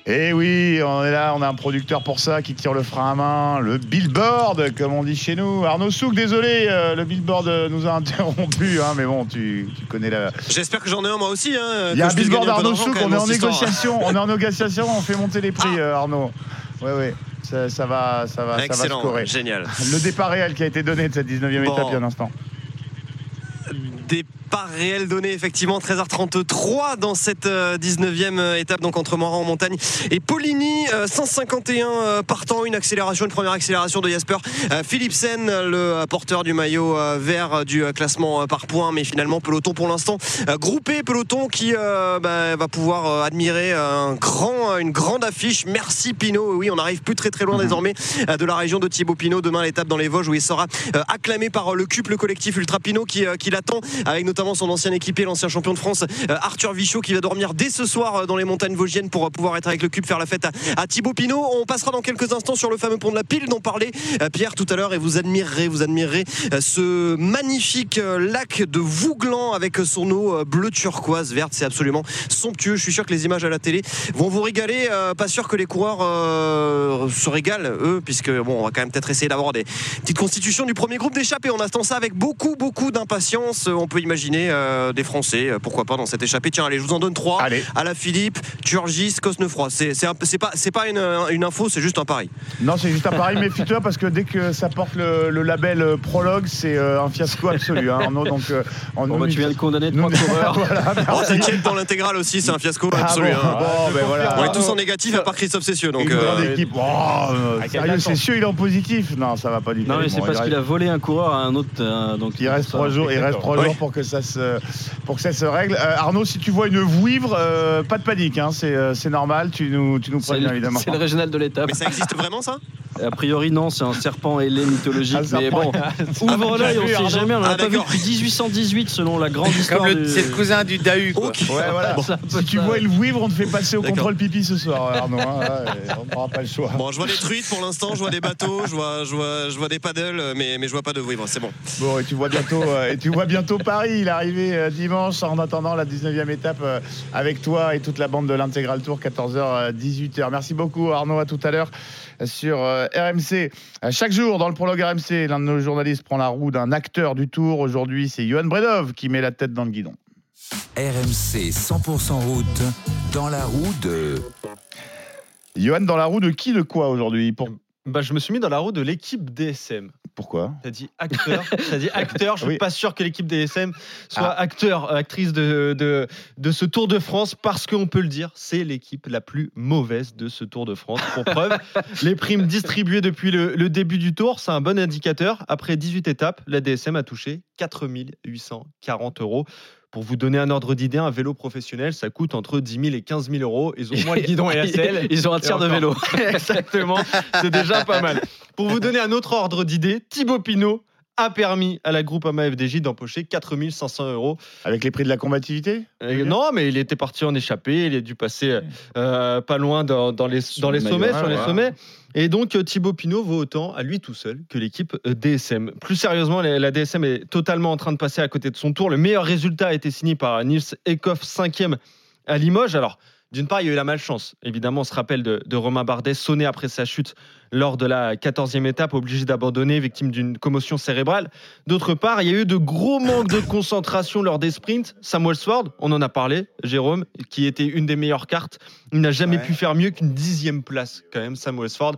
Eh oui, on est là, on a un producteur pour ça qui tire le frein à main, le billboard, comme on dit chez nous. Arnaud Souk, désolé, euh, le billboard nous a interrompu, hein, mais bon, tu, connais la. J'espère que j'en ai un moi aussi. Hein, Il y a un billboard Arnaud Souk, on est en négociation, on est en négociation, on fait monter les prix, ah. Arnaud. Ouais, ouais ça, va, ça va, Excellent, ça va Génial. Le départ réel qui a été donné de cette 19e étape il y a un instant. Par réel donné, effectivement. 13h33 dans cette 19e étape, donc entre Morin en montagne et Poligny. 151 partant, une accélération, une première accélération de Jasper Philipsen, le porteur du maillot vert du classement par points, mais finalement, peloton pour l'instant groupé, peloton qui bah, va pouvoir admirer un grand, une grande affiche. Merci Pinot. Oui, on arrive plus très très loin mhm. désormais de la région de Thibaut Pinot. Demain, l'étape dans les Vosges où il sera acclamé par le CUP, le collectif Ultra Pinot qui, qui l'attend avec notamment son ancien équipier, l'ancien champion de France Arthur Vichot qui va dormir dès ce soir dans les montagnes vosgiennes pour pouvoir être avec le CUP faire la fête à, Thibaut Pinot. On passera dans quelques instants sur le fameux pont de la pile dont parlait Pierre tout à l'heure et vous admirerez, vous admirerez ce magnifique lac de Vouglan avec son eau bleu turquoise verte. C'est absolument somptueux. Je suis sûr que les images à la télé vont vous régaler. pas sûr que les coureurs se régalent eux, puisque bon, on va quand même peut-être essayer d'avoir des petites constitutions du premier groupe d'échappés. On attend ça avec beaucoup, beaucoup d'impatience. On peut imaginer euh, des Français, euh, pourquoi pas, dans cette échappée. Tiens, allez, je vous en donne trois. Allez. À la Philippe, Turgis, Cosnefroy. C'est pas, c'est pas une, une, info, c'est juste un pari. Non, c'est juste un pari. Méfie-toi parce que dès que ça porte le, label euh, prologue, c'est un fiasco absolu. Hein, Arnaud, donc, en bon, bah, tu viens de condamner trois coureurs. voilà, oh, dans l'intégrale aussi, c'est un fiasco ah absolu. hein. bon, ben voilà. On est tous en négatif à part Christophe Cessieux. Donc, une équipe. Oh, sérieux, Cessieux, il est en positif. Non, ça va pas du tout. Non, mais c'est parce qu'il a volé un coureur à un autre. donc il reste trois jours. Il reste trois jours pour que ça se pour que ça se règle. Euh, Arnaud, si tu vois une vouivre, euh, pas de panique, hein, euh, c'est normal, tu nous, tu nous préviens évidemment. C'est le régional de l'étape. Mais ça existe vraiment ça? A priori, non, c'est un serpent ailé mythologique. mais bon, ouvre l'œil, on sait jamais. On l'a ah, pas vu depuis 1818, selon la grande histoire. C'est le cousin du Dahu. Ouais, voilà. si tu vois une vouivre, on te fait passer au contrôle pipi ce soir, Arnaud. Hein, on n'aura pas le choix. Bon, je vois des truites pour l'instant, je vois des bateaux, je vois, je vois, je vois des paddles, mais, mais je vois pas de vouivre, c'est bon. Bon, et tu vois bientôt, et tu vois bientôt Paris. Il est arrivé dimanche en attendant la 19e étape euh, avec toi et toute la bande de l'intégral tour 14h 18h. Merci beaucoup Arnaud à tout à l'heure sur euh, RMC. Chaque jour dans le prologue RMC, l'un de nos journalistes prend la roue d'un acteur du tour. Aujourd'hui, c'est Johan Bredov qui met la tête dans le guidon. RMC 100% route dans la roue de Johan dans la roue de qui de quoi aujourd'hui? Pour... bah, je me suis mis dans la roue de l'équipe DSM. Pourquoi? T'as dit acteur. T'as dit acteur. Je suis pas sûr que l'équipe DSM soit ah. acteur, actrice de, de, de, ce Tour de France parce qu'on peut le dire, c'est l'équipe la plus mauvaise de ce Tour de France. Pour preuve, les primes distribuées depuis le, le début du Tour, c'est un bon indicateur. Après 18 étapes, la DSM a touché 4840 euros. Pour vous donner un ordre d'idée, un vélo professionnel, ça coûte entre 10 000 et 15 000 euros. Ils ont moins de guidon et ACL. Ils ont un tiers de vélo. Exactement. C'est déjà pas mal. Pour vous donner un autre ordre d'idée, Thibaut Pinot a permis à la groupe AMA FDJ d'empocher 4500 euros. Avec les prix de la combativité euh, Non, mais il était parti en échappée, il a dû passer euh, pas loin dans, les, dans les sommets, sur les sommets. Et donc euh, Thibaut Pinot vaut autant à lui tout seul que l'équipe DSM. Plus sérieusement, la DSM est totalement en train de passer à côté de son tour. Le meilleur résultat a été signé par Nils Ekoff, 5e à Limoges. Alors, d'une part, il y a eu la malchance. Évidemment, on se rappelle de, Romain Bardet, sonné après sa chute lors de la 14e étape, obligé d'abandonner, victime d'une commotion cérébrale. D'autre part, il y a eu de gros manques de concentration lors des sprints. Samuel Sword, on en a parlé, Jérôme, qui était une des meilleures cartes. Il n'a jamais pu faire mieux qu'une dixième place, quand même, Samuel Sword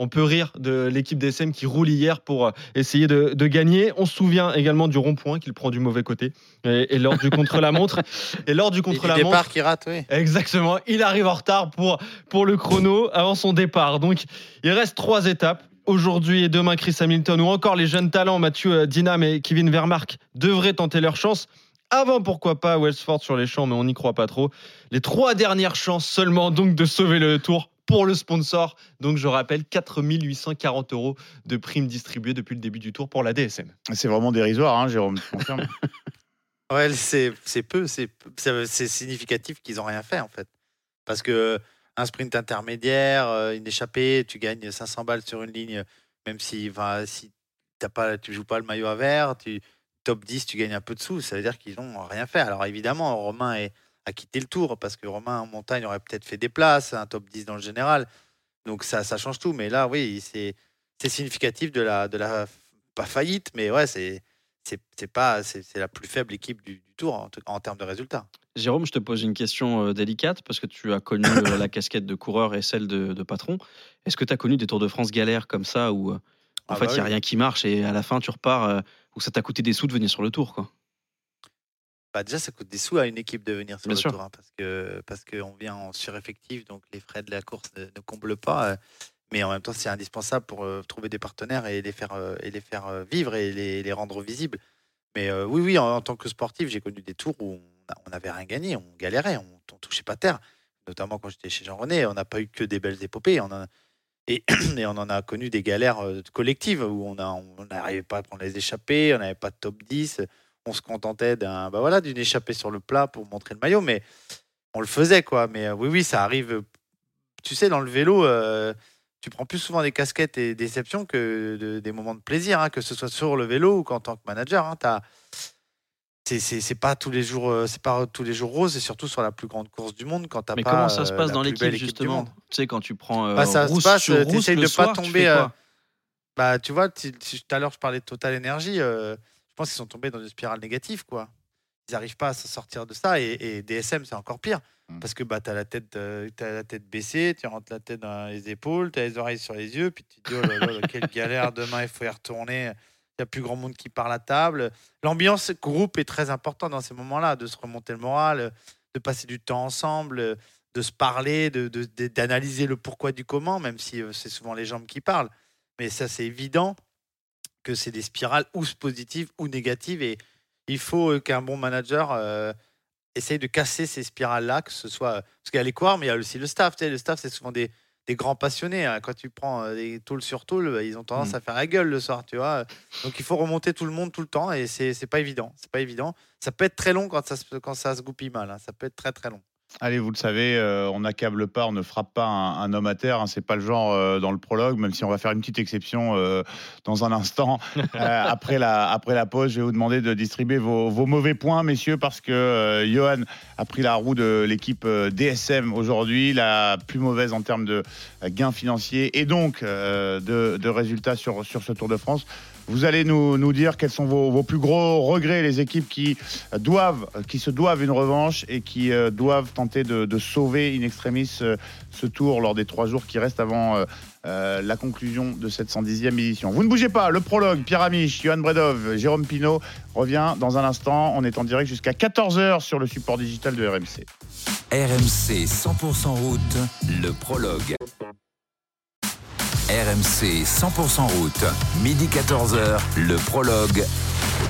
on peut rire de l'équipe DSM qui roule hier pour euh, essayer de, gagner. On se souvient également du rond-point qu'il prend du mauvais côté et, lors du contre-la-montre. Et lors du contre-la-montre. départ qui rate, oui. Exactement. Il arrive en retard pour, pour le chrono avant son départ. Donc, il reste trois étapes. Aujourd'hui et demain, Chris Hamilton ou encore les jeunes talents Mathieu euh, Dinam et Kevin Vermark devraient tenter leur chance. Avant, pourquoi pas, Westford sur les champs, mais on n'y croit pas trop. Les trois dernières chances seulement donc de sauver le tour pour le sponsor. Donc je rappelle 4840 euros de primes distribuées depuis le début du tour pour la DSM. C'est vraiment dérisoire, hein, Jérôme. ouais, c'est peu, c'est significatif qu'ils n'ont rien fait en fait. Parce que un sprint intermédiaire, euh, une échappée, tu gagnes 500 balles sur une ligne, même si, si as pas, tu joues pas le maillot à vert, tu top 10, tu gagnes un peu de sous. Ça veut dire qu'ils n'ont rien fait. Alors évidemment, Romain est à quitter le tour parce que Romain en montagne aurait peut-être fait des places, un top 10 dans le général. Donc ça, ça change tout. Mais là, oui, c'est significatif de la, de la pas faillite, mais ouais, c'est c'est pas c'est la plus faible équipe du, tour en, en, termes de résultats. Jérôme, je te pose une question euh, délicate parce que tu as connu euh, la casquette de coureur et celle de, patron. Est-ce que tu as connu des Tours de France galères comme ça où euh, en ah fait bah il n'y a rien qui marche et à la fin tu repars où ça t'a coûté des sous de venir sur le tour quoi? Bah déjà, ça coûte des sous à une équipe de venir sur Bien le sûr. tour, hein, parce que parce qu'on vient en sureffectif, donc les frais de la course ne, ne comblent pas. euh, mais en même temps, c'est indispensable pour euh, trouver des partenaires et les faire euh, et les faire vivre et les, les rendre visibles. Mais oui, oui, en, en tant que sportif, j'ai connu des tours où on n'avait rien gagné, on galérait, on, on touchait pas terre. Notamment quand j'étais chez Jean René, on n'a pas eu que des belles épopées. On en a- et, et on en a connu des galères collectives où on a- on n'arrivait pas à prendre les échappées, on n'avait pas de top 10 on se contentait d'un bah voilà d'une échappée sur le plat pour montrer le maillot mais on le faisait quoi mais euh, oui oui ça arrive euh, tu sais dans le vélo euh, tu prends plus souvent des casquettes et des déceptions que de- des moments de plaisir hein, que ce soit sur le vélo ou qu'en tant que manager hein, t'as- c'est c'est c'est pas tous les jours c'est pas tous les jours rose et surtout sur la plus grande course du monde quand t'as Mais pas comment ça se passe dans l'équipe justement. Tu sais quand tu prends euh, Bah, ça se passe, t'essayes de pas soir, tu tomber, Bah, tu vois, tu- tu- tout à l'heure, je parlais de Total Energy. Pense qu'ils sont tombés dans une spirale négative, quoi. Ils n'arrivent pas à se sortir de ça. Et, et DSM, c'est encore pire. Mm. Parce que bah, tu as, la tête, euh, t'as la tête baissée, tu rentres la tête dans les épaules, tu as les oreilles sur les yeux, puis tu te dis, oh là là, là, quelle galère, demain, il faut y retourner. Il n'y a plus grand monde qui parle à table. L'ambiance groupe est très importante dans ces moments-là, de se remonter le moral, de passer du temps ensemble, de se parler, de- de- de- d'analyser le pourquoi du comment, même si euh, c'est souvent les jambes qui parlent. Mais ça, c'est évident que c'est des spirales ou positives ou négatives. Et il faut euh, qu'un bon manager euh, essaye de casser ces spirales-là, que ce soit. Parce qu'il y a les coureurs, mais il y a aussi le staff. Tu sais, le staff, c'est souvent des, des grands passionnés. hein. Quand tu prends euh, des tôles sur tôle, bah, ils ont tendance Mm. à faire la gueule le soir, tu vois. Donc il faut remonter tout le monde tout le temps et c'est pas évident. C'est pas évident. Ça peut être très long quand ça se, quand ça se goupille mal. hein. Ça peut être très très long. Allez, vous le savez, euh, on n'accable pas, on ne frappe pas un, un homme à terre. Hein, c'est pas le genre euh, dans le prologue, même si on va faire une petite exception euh, dans un instant. Après, la, après la pause, je vais vous demander de distribuer vos, vos mauvais points, messieurs, parce que Johan a pris la roue de l'équipe DSM aujourd'hui, la plus mauvaise en termes de gains financiers et donc de, de résultats sur, sur ce Tour de France. Vous allez nous, dire quels sont vos, plus gros regrets, les équipes qui euh, doivent, se doivent une revanche et qui euh, doivent tenter de, sauver in extremis euh, ce tour lors des trois jours qui restent avant la conclusion de cette 110e édition. Vous ne bougez pas, le prologue, Pierre Amiche, Johan Bredov, Jérôme Pinault revient dans un instant. On est en direct jusqu'à 14h sur le support digital de RMC. RMC 100% route, le prologue. RMC 100% route, midi 14h, le prologue.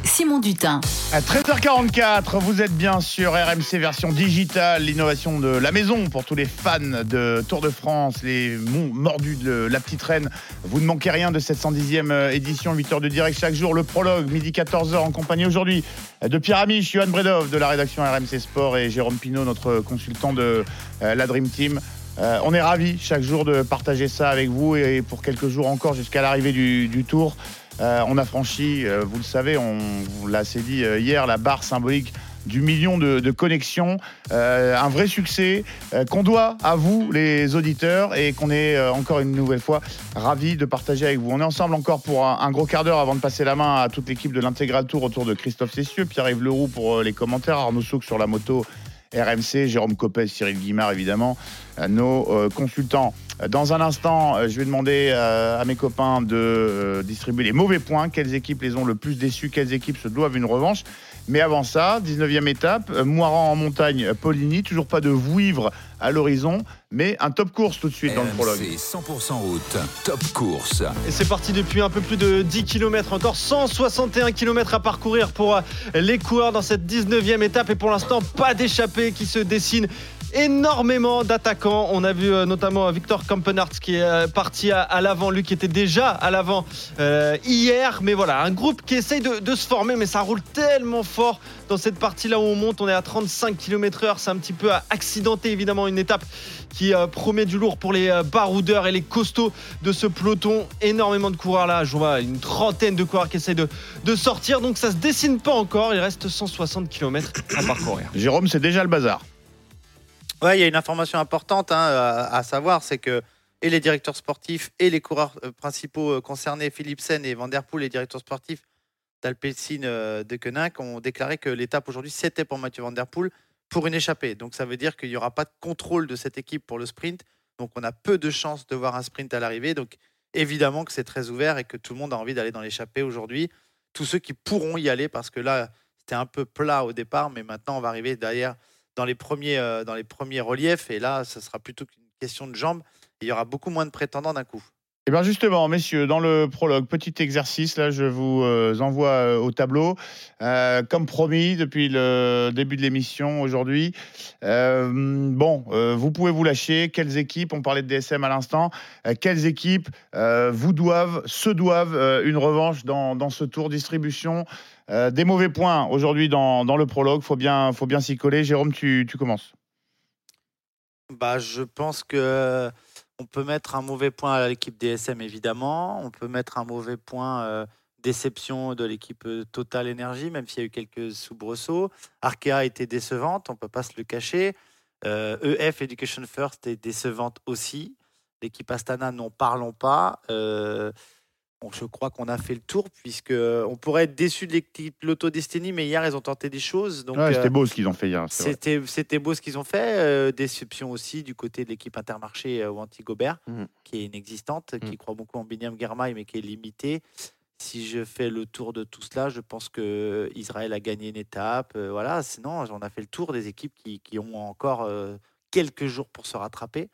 Simon Dutin. À 13h44, vous êtes bien sur RMC version digitale, l'innovation de la maison pour tous les fans de Tour de France, les mordus de la petite reine. Vous ne manquez rien de cette 110e euh, édition, 8h de direct chaque jour, le prologue, midi 14h en compagnie aujourd'hui de Pierre Amiche, Johan Bredov de la rédaction RMC Sport et Jérôme Pinault, notre consultant de euh, la Dream Team. Euh, on est ravis chaque jour de partager ça avec vous et pour quelques jours encore jusqu'à l'arrivée du, Tour. Euh, on a franchi, euh, vous le savez, on l'a assez dit hier, la barre symbolique du million de, connexions. Un vrai succès qu'on doit à vous, les auditeurs, et qu'on est encore une nouvelle fois ravis de partager avec vous. On est ensemble encore pour un, gros quart d'heure avant de passer la main à toute l'équipe de l'intégral tour autour de Christophe Cessieux, Pierre-Yves Leroux pour les commentaires, Arnaud Souk sur la moto. RMC, Jérôme Copez, Cyril Guimard, évidemment, euh, nos euh, consultants. Dans un instant, euh, je vais demander à mes copains de distribuer les mauvais points. Quelles équipes les ont le plus déçus? Quelles équipes se doivent une revanche? Mais avant ça, 19e étape, euh, Moiran en montagne, euh, Poligny. Toujours pas de vouivre à l'horizon, mais un top course tout de suite dans le prologue. RMC 100% route, top course. Et c'est parti depuis un peu plus de 10 km, encore 161 km à parcourir pour euh, les coureurs dans cette 19e étape. Et pour l'instant, pas d'échappée qui se dessine. Énormément d'attaquants. On a vu euh, notamment euh, Victor Kampenhardt qui est euh, parti à, l'avant, lui qui était déjà à l'avant hier. Mais voilà, un groupe qui essaye de, se former, mais ça roule tellement fort dans cette partie-là où on monte. On est à 35 km/h. C'est un petit peu accidenté, évidemment, une étape qui promet du lourd pour les baroudeurs et les costauds de ce peloton. Énormément de coureurs là. Je vois une trentaine de coureurs qui essayent de, de sortir. Donc ça se dessine pas encore. Il reste 160 km à parcourir. Jérôme, c'est déjà le bazar. Il y a une information importante hein, à, savoir, c'est que les directeurs sportifs et les coureurs euh, principaux euh, concernés, Philipsen et Van les directeurs sportifs d'Alpecin euh, de Koenig, ont déclaré que l'étape aujourd'hui, c'était pour Mathieu Van pour une échappée. Donc ça veut dire qu'il n'y aura pas de contrôle de cette équipe pour le sprint. Donc on a peu de chances de voir un sprint à l'arrivée. Donc évidemment que c'est très ouvert et que tout le monde a envie d'aller dans l'échappée aujourd'hui. Tous ceux qui pourront y aller, parce que là, c'était un peu plat au départ, mais maintenant on va arriver derrière dans les premiers, euh, dans les premiers reliefs. Et là, ce sera plutôt qu'une question de jambes. Il y aura beaucoup moins de prétendants d'un coup. Eh bien justement, messieurs, dans le prologue, petit exercice, là, je vous euh, envoie euh, au tableau. Comme promis depuis le début de l'émission aujourd'hui. Bon, vous pouvez vous lâcher. Quelles équipes, on parlait de DSM à l'instant, quelles équipes vous doivent, se doivent une revanche dans ce tour distribution? Euh, Des mauvais points aujourd'hui dans, le prologue, faut bien, faut bien s'y coller. Jérôme, tu, commences. Bah, je pense que on peut mettre un mauvais point à l'équipe DSM évidemment. On peut mettre un mauvais point euh, déception de l'équipe euh, Total Energy, même s'il y a eu quelques soubresauts. Arkea a été décevante, on peut pas se le cacher. Euh, EF Education First est décevante aussi. L'équipe Astana, n'en parlons pas. Euh, bon, je crois qu'on a fait le tour puisque on pourrait être déçu de l'équipe Lotto Destiny, mais hier ils ont tenté des choses. Donc, Ouais, euh, C'était beau ce qu'ils ont fait hier. c'était, c'était beau ce qu'ils ont fait. Euh, déception aussi du côté de l'équipe Intermarché euh, ou Anti-Gobert, Mhm. qui est inexistante, qui Mhm. croit beaucoup en Binyam Germain, mais qui est limitée. Si je fais le tour de tout cela, je pense que Israël a gagné une étape. euh, voilà, sinon, on a fait le tour des équipes qui, qui ont encore euh, quelques jours pour se rattraper.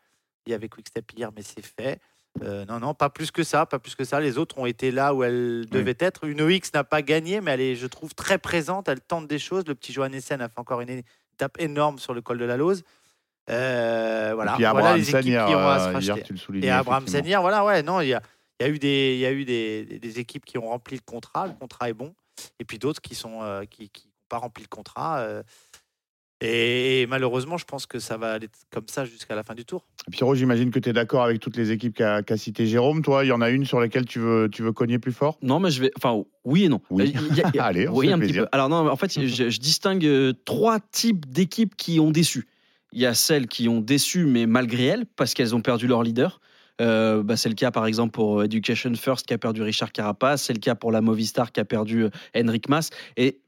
Il y avait Quickstep hier, mais c'est fait. Euh, non, non, pas plus que ça, pas plus que ça. Les autres ont été là où elles devaient être. Une OX n'a pas gagné, mais elle est, je trouve, très présente. Elle tente des choses. Le petit Johannessen a fait encore une étape énorme sur le col de la Lose. Euh, voilà, Et puis voilà Abraham les équipes hier, qui ont à se euh, racheter. hier, tu le soulignais. Et Abraham effectivement. Senior, voilà, ouais, non, il y a, il y a eu, des, y a eu des, équipes qui ont rempli le contrat, le contrat est bon, et puis d'autres qui sont euh, qui qui n'ont pas rempli le contrat. Et, malheureusement, je pense que ça va aller comme ça jusqu'à la fin du tour. Pierrot, j'imagine que tu es d'accord avec toutes les équipes qu'a cité Jérôme. Toi, il y en a une sur laquelle tu veux, tu veux cogner plus fort? Non, mais je vais. Enfin, oui et non. Oui. Euh, il y a- y a- Allez, on oui, un petit peu. Alors, non, en fait, je, je distingue euh, trois types d'équipes qui ont déçu. Il y a celles qui ont déçu, mais malgré elles, parce qu'elles ont perdu leur leader. Euh, bah, c'est le cas, par exemple, pour Education First qui a perdu Richard Carapace. C'est le cas pour la Movistar qui a perdu Henrik Mas. Et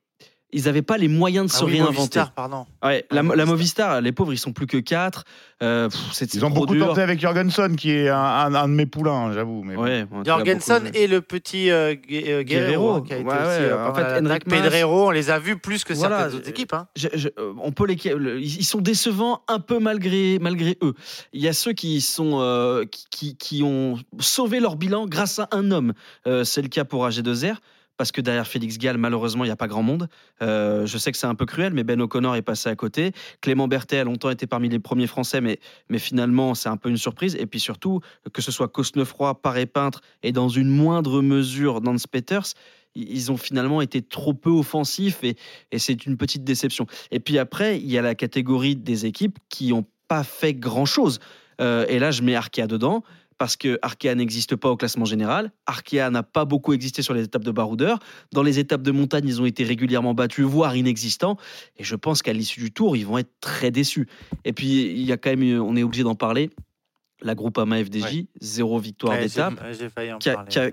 ils n'avaient pas les moyens de Ah se oui, réinventer. Movistar, pardon. Ouais, Ah, la, la Movistar. Les pauvres, ils sont plus que quatre. Euh, pff, c'est Ils ont beaucoup dur. tenté avec Jorgensen, qui est un, un- un de mes poulains, hein, j'avoue. mais. Ouais, bon, Jorgensen beaucoup et le petit euh, Gue- Guerrero, hein, qui a été Ouais, aussi, ouais, euh, en fait, Mas- Pedrero, on les a vus plus que Voilà, certaines autres équipes. hein. Je- je- euh, on peut les, le- ils ils sont décevants un peu malgré, malgré eux. Il y a ceux qui, sont, euh, qui, qui- qui ont sauvé leur bilan grâce à un homme. Euh, c'est le cas pour AG2R. Parce que derrière Félix Gall, malheureusement, il n'y a pas grand monde. Euh, je sais que c'est un peu cruel, mais Ben O'Connor est passé à côté. Clément Berthet a longtemps été parmi les premiers Français, mais, mais finalement, c'est un peu une surprise. Et puis surtout, que ce soit Cosnefroy, Paré Peintre et dans une moindre mesure Nance Peters, ils ont finalement été trop peu offensifs et, et c'est une petite déception. Et puis après, il y a la catégorie des équipes qui n'ont pas fait grand-chose. Euh, et là, je mets Arkea dedans parce que Arkea n'existe pas au classement général. Arkea n'a pas beaucoup existé sur les étapes de baroudeur. Dans les étapes de montagne, ils ont été régulièrement battus, voire inexistants. Et je pense qu'à l'issue du tour, ils vont être très déçus. Et puis, il y a quand même, on est obligé d'en parler, la Groupama FDJ, Ouais. zéro victoire Ouais, d'étape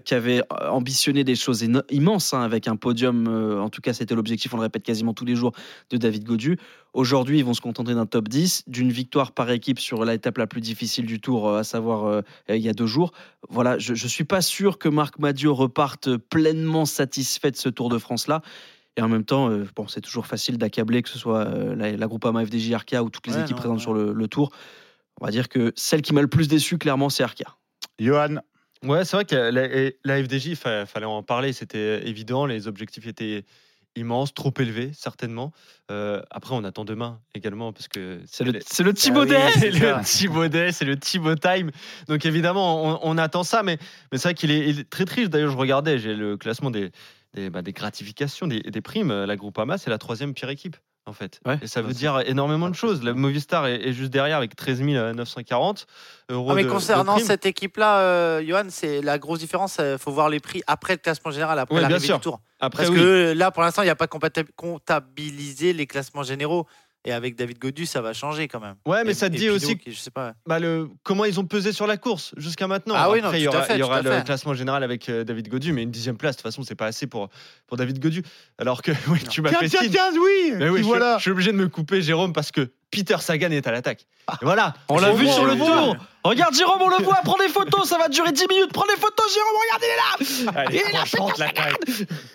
qui, avait ambitionné des choses immenses hein, avec un podium. euh, en tout cas, c'était l'objectif, on le répète quasiment tous les jours, de David Godu. Aujourd'hui, ils vont se contenter d'un top 10, d'une victoire par équipe sur l'étape la plus difficile du tour, euh, à savoir euh, il y a deux jours. Voilà, je ne suis pas sûr que Marc Madio reparte pleinement satisfait de ce Tour de France-là. Et en même temps, euh, bon, c'est toujours facile d'accabler que ce soit euh, la, la Groupama FDJ Arkea ou toutes les Ouais, équipes non, présentes sur le, le Tour. On va dire que celle qui m'a le plus déçu, clairement, c'est Arkea. Johan, Ouais, c'est vrai que la, la FDJ, il fa- fallait en parler, c'était évident, les objectifs étaient immenses, trop élevés, certainement. Euh, après, on attend demain également, parce que C'est le, c'est le Thibaudet oui, c'est le Thibaudet, c'est le Thibaut Time. Donc évidemment, on, on attend ça, mais, mais c'est vrai qu'il est, très triste. D'ailleurs, je regardais, j'ai le classement des, des, bah, des gratifications, des, des primes. La Groupama, c'est la troisième pire équipe. En fait. Ouais. Et ça veut dire énormément de choses. La Movistar est, est juste derrière avec 13 940 euros. Ah, mais de- concernant cette équipe-là, euh, Johan, c'est la grosse différence. Il faut voir les prix après le classement général, après Ouais, l'arrivée du tour. Après, Parce oui. que là, pour l'instant, il n'y a pas comptabilisé les classements généraux. Et avec David Godu, ça va changer quand même. Ouais, mais Et- ça te dit aussi qui- je sais pas. bah, le, comment ils ont pesé sur la course jusqu'à maintenant. Ah oui, Après, non, il y aura, fait, il y aura le fait. classement général avec euh, David Godu, mais une dixième place, de toute façon, c'est pas assez pour, pour David Godu. Alors que oui, tu m'as tiens, fait tiens, tiens, oui, Mais oui, je, voilà. je suis obligé de me couper, Jérôme, parce que Peter Sagan est à l'attaque. Ah. Voilà. On l'a vu sur le tour. Regarde Jérôme, on le voit, prends des photos, ça va durer 10 minutes. Prends des photos, Jérôme, regarde, il est là. Allez, Il est là, franchement,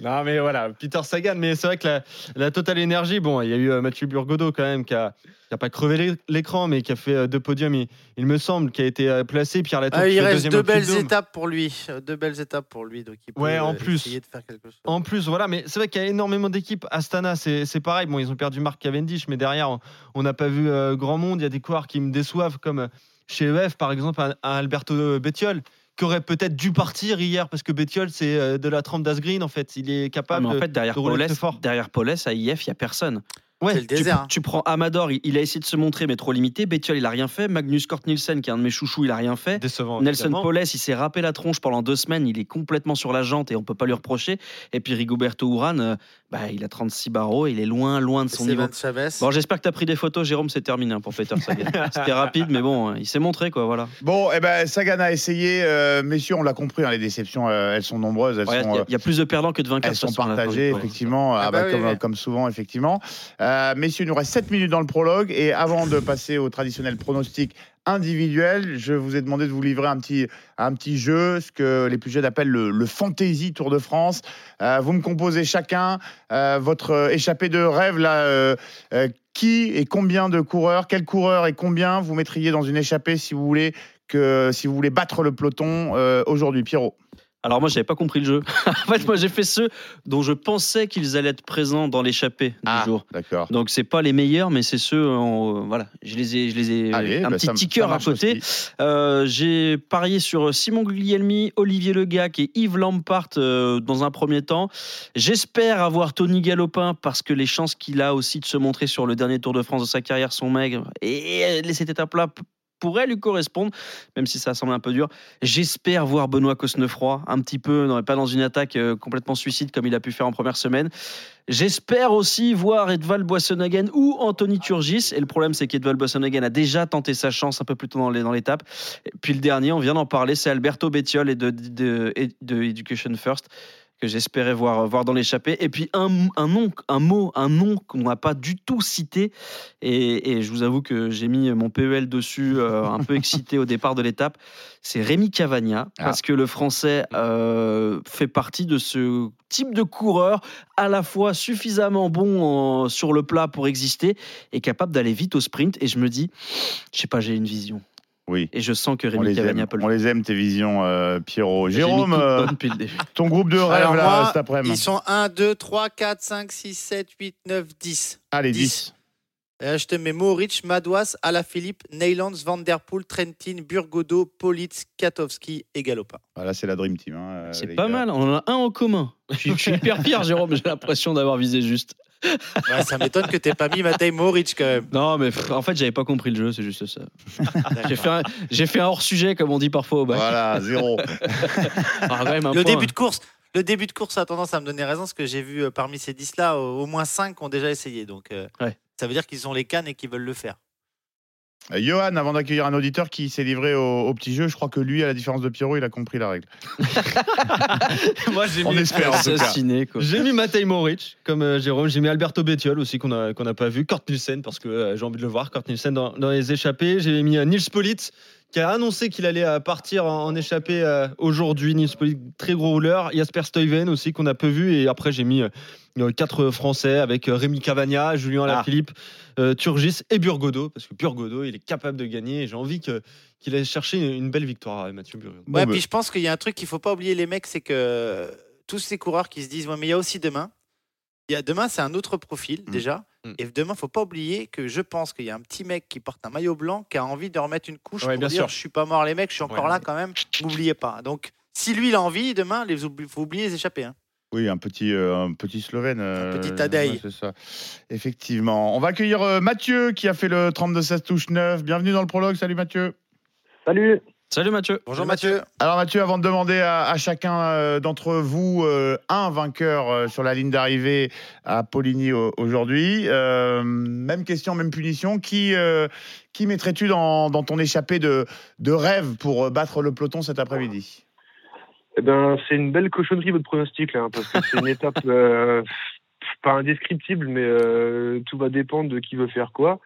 la. Non, mais voilà, Peter Sagan. Mais c'est vrai que la, la totale énergie, bon, il y a eu euh, Mathieu Burgodeau quand même qui a, qui a pas crevé l'é- l'écran, mais qui a fait euh, deux podiums, il, il me semble, qui a été euh, placé. Pierre Latour Ah, il reste deux belles étapes pour lui. Euh, Deux belles étapes pour lui. Donc il peut Ouais, en plus. essayer de faire quelque chose. En plus, voilà, mais c'est vrai qu'il y a énormément d'équipes. Astana, c'est c'est pareil. Bon, ils ont perdu Marc Cavendish, mais derrière, on- n'a pas vu euh, grand monde. Il y a des coureurs qui me déçoivent, comme chez EF, par exemple, un, un Alberto Bettiol, qui aurait peut-être dû partir hier, parce que Bettiol, c'est de la trempe d'Asgreen, en fait. Il est Ah, capable mais en de- fait, derrière de Paulès, fort. derrière Paulès, à IF, il n'y a personne. Ouais, C'est le Tu, désert. tu prends Amador, il, il a essayé de se montrer, mais trop limité. Bettiol, il a rien fait. Magnus Kort Nielsen, qui est un de mes chouchous, il a rien fait. décevant. Nelson. Paulès, il s'est râpé la tronche pendant deux semaines. Il est complètement sur la jante et on peut pas lui reprocher. Et puis Rigoberto Urán, euh, bah, il a 36 barreaux. Il est loin, loin de son niveau. Chavez. Bon, j'espère que tu as pris des photos, Jérôme. C'est terminé hein, pour Peter Sagan. C'était rapide, mais bon, il s'est montré, quoi. Voilà. Bon, eh ben, Sagan a essayé. euh, messieurs, on l'a compris, hein, les déceptions, euh, elles sont nombreuses. Il sont, y, a- euh, y a plus de perdants que de vainqueurs. Elles sont partagées, effectivement, Ah ah bah bah, oui, comme, oui. comme souvent, effectivement. Euh, messieurs, il nous reste 7 minutes dans le prologue. Et avant de passer au traditionnel pronostic individuel, je vous ai demandé de vous livrer un petit, un petit jeu, ce que les plus jeunes appellent le, Fantasy Tour de France. Euh, vous me composez chacun euh, votre échappée de rêve, là. euh, qui et combien de coureurs, quel coureur et combien vous mettriez dans une échappée si vous voulez que si vous voulez battre le peloton aujourd'hui, Pierrot. Alors moi, j'avais pas compris le jeu. en fait, moi, j'ai fait ceux dont je pensais qu'ils allaient être présents dans l'échappée du jour. d'accord. Donc c'est pas les meilleurs, mais c'est ceux. en- voilà, je les ai, je les ai. Allez, un bah, petit ça- ticker ça à côté. Euh, j'ai parié sur Simon Guglielmi, Olivier Legac et Yves Lampart euh, dans un premier temps. J'espère avoir Tony Galopin parce que les chances qu'il a aussi de se montrer sur le dernier Tour de France de sa carrière sont maigres. Et cette étape-là pourrait lui correspondre, même si ça semble un peu dur. J'espère voir Benoît Cosnefroy un petit peu, non, pas dans une attaque euh, complètement suicide comme il a pu faire en première semaine. J'espère aussi voir Edvald Boissonhagen ou Anthony Turgis. Et le problème, c'est qu'Edvald Boissonhagen a déjà tenté sa chance un peu plus tôt dans l'étape. Puis le dernier, on vient d'en parler, c'est Alberto Bettiol et de Education First que j'espérais voir, voir dans l'échappée. Et puis un, un nom, un mot, un nom qu'on n'a pas du tout cité. Et, et je vous avoue que j'ai mis mon PEL dessus, euh, un peu excité au départ de l'étape. C'est Rémi Cavagna, Ah. parce que le français euh, fait partie de ce type de coureur à la fois suffisamment bon euh, sur le plat pour exister et capable d'aller vite au sprint. Et je me dis, je sais pas, j'ai une vision. Oui. Et je sens que On Rémi les, Cavagna aime, peut le on les aime, tes visions, euh, Pierrot. Jérôme, euh, ton groupe de rêve Alors là, moi, cet après-midi. Ils sont 1, 2, 3, 4, 5, 6, 7, 8, 9, 10. Allez, 10. 10. Et là, je te mets Moritz, Madouas, Alaphilippe, Neylands, Van Der Poel, Trentin, Burgodo, Politz, Katowski et Galopin. Voilà, c'est la Dream Team. hein, euh, C'est pas gars. mal, on en a un en commun. Je suis, je suis hyper fier, Jérôme, j'ai l'impression d'avoir visé juste. Ouais, ça m'étonne que t'aies pas mis Matej Moritz quand même. Non, mais en fait, j'avais pas compris le jeu, c'est juste ça. J'ai fait, un, j'ai fait un hors-sujet, comme on dit parfois au bac. Voilà, zéro. Ah, quand même, un Le point. début de course. Le début de course a tendance à me donner raison, parce que j'ai vu euh, parmi ces 10-là, au au moins 5 ont déjà essayé. Donc, euh, Ouais. ça veut dire qu'ils ont les cannes et qu'ils veulent le faire. Euh, Johan, avant d'accueillir un auditeur qui s'est livré au, au petit jeu, je crois que lui, à la différence de Pierrot, il a compris la règle. Moi, j'ai On mis. Assassiné, quoi. j'ai mis Matej Moric, comme euh, Jérôme. J'ai mis Alberto Bettiol aussi, qu'on n'a qu'on n'a pas vu. Kort Nielsen, parce que euh, j'ai envie de le voir. Kort Nielsen dans, dans les échappées. J'ai mis euh, Nils Politz, qui a annoncé qu'il allait euh, partir en, en échappée euh, aujourd'hui. Nils Politz, très gros rouleur. Jasper Stuyven aussi, qu'on a peu vu. Et après, j'ai mis euh, quatre Français avec Rémi Cavagna, Julien Alaphilippe, euh, Turgis et Burgodo, parce que Burgodo, il est capable de gagner. Et j'ai envie que- qu'il aille chercher une, une belle victoire, Mathieu Burgodo. Bon, ouais, bah, puis je pense qu'il y a un truc qu'il faut pas oublier, les mecs, c'est que tous ces coureurs qui se disent, ouais, mais il y a aussi demain. Il y a demain, c'est un autre profil Mm. déjà. Mm. Et demain, faut pas oublier que je pense qu'il y a un petit mec qui porte un maillot blanc qui a envie de remettre une couche Ouais, pour bien dire sûr. je suis pas mort les mecs, je suis encore Ouais. là quand même. N'oubliez pas. Donc si lui il a envie demain, il faut oublier les échappés. hein. Oui, un petit, euh, un petit Slovène. euh, petit ouais, c'est ça. Effectivement. On va accueillir euh, Mathieu qui a fait le 32-16 touche 9. Bienvenue dans le prologue. Salut Mathieu. Salut. Salut Mathieu. Bonjour Mathieu. Alors Mathieu, avant de demander à, à chacun euh, d'entre vous euh, un vainqueur euh, sur la ligne d'arrivée à Poligny au- aujourd'hui, euh, même question, même punition. Qui, euh, qui mettrais-tu dans, dans ton échappée de, de rêve pour battre le peloton cet après-midi? Eh ben, c'est une belle cochonnerie votre pronostic là, hein, parce que c'est une étape euh, pas indescriptible, mais euh, tout va dépendre de qui veut faire quoi.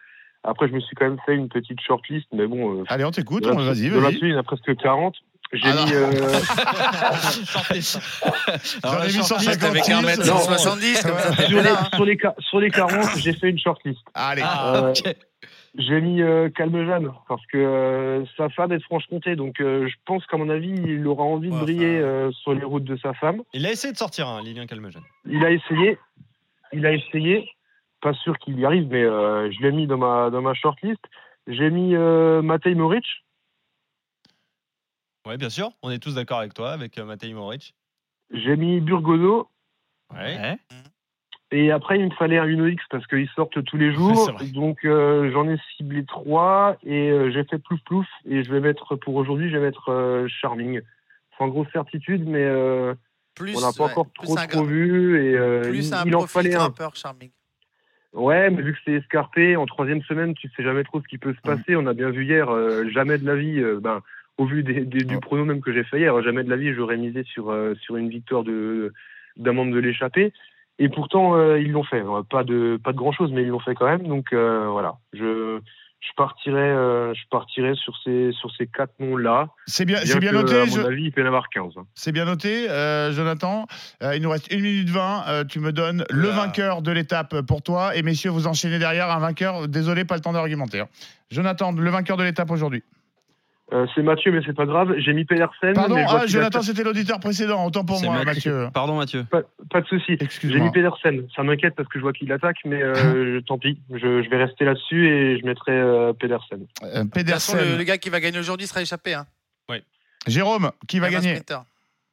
Après, je me suis quand même fait une petite shortlist, mais bon. euh, Allez, on t'écoute. là- Vas-y, de là-dessus, vas-y. il y en a presque 40. J'ai mis. euh, J'en ai mis 150. Avec un mètre Non. 70, comme ça, t'es sur, les, hein. sur, les, sur les 40, j'ai fait une shortlist. Allez. Ah, Euh, ok. J'ai mis euh, Calme Jeanne parce que euh, sa femme est de Franche-Comté, donc euh, je pense qu'à mon avis, il aura envie de briller euh, sur les routes de sa femme. Il a essayé de sortir, hein, Lilian Calmejeune. Il a essayé, il a essayé, pas sûr qu'il y arrive, mais euh, je l'ai mis dans ma dans ma shortlist. J'ai mis euh, Matej Moric. Ouais, bien sûr. On est tous d'accord avec toi, avec euh, Matej Moric. J'ai mis Burgodo. Ouais. Ouais. Et après, il me fallait un Uno X parce qu'ils sortent tous les jours. Donc, euh, j'en ai ciblé trois et euh, j'ai fait plouf plouf. Et je vais mettre, pour aujourd'hui, je vais mettre euh, Charming. Sans grosse certitude, mais euh, Plus, on n'a pas ouais, encore trop, un trop vu. Et euh, Plus il, un il en profil fallait un. charming. Ouais, mais vu que c'est escarpé, en troisième semaine, tu sais jamais trop ce qui peut se passer. On a bien vu hier, euh, jamais de la vie, euh, ben, au vu des, des- du prono même que j'ai fait hier, jamais de la vie, j'aurais misé sur, euh, sur une victoire de d'un membre de l'échappée. Et pourtant, euh, ils l'ont fait. Pas de, pas de grand chose, mais ils l'ont fait quand même. Donc euh, voilà, je, je partirai, euh, je partirai sur ces, sur ces quatre noms-là. C'est bien, Bien c'est bien que, noté. À je- mon avis, il peut y en avoir 15. hein. C'est bien noté, euh, Jonathan. Euh, il nous reste 1 minute 20. Euh, tu me donnes le vainqueur de l'étape pour toi. Et messieurs, vous enchaînez derrière un vainqueur. Désolé, pas le temps d'argumenter. hein. Jonathan, le vainqueur de l'étape aujourd'hui. Euh, c'est Mathieu, mais c'est pas grave. J'ai mis Pedersen. Pardon, mais ah, Jonathan, c'était l'auditeur précédent. Autant pour moi, Mathieu. Mathieu. Pardon, Mathieu. Pas, pas de souci. J'ai mis Pedersen. Ça m'inquiète parce que je vois qu'il attaque, mais euh, tant pis. Je, je vais rester là-dessus et je mettrai euh, Pedersen. Euh, De toute façon, le, Pedersen. le gars qui va gagner aujourd'hui sera échappé. Hein. Jérôme, qui va gagner.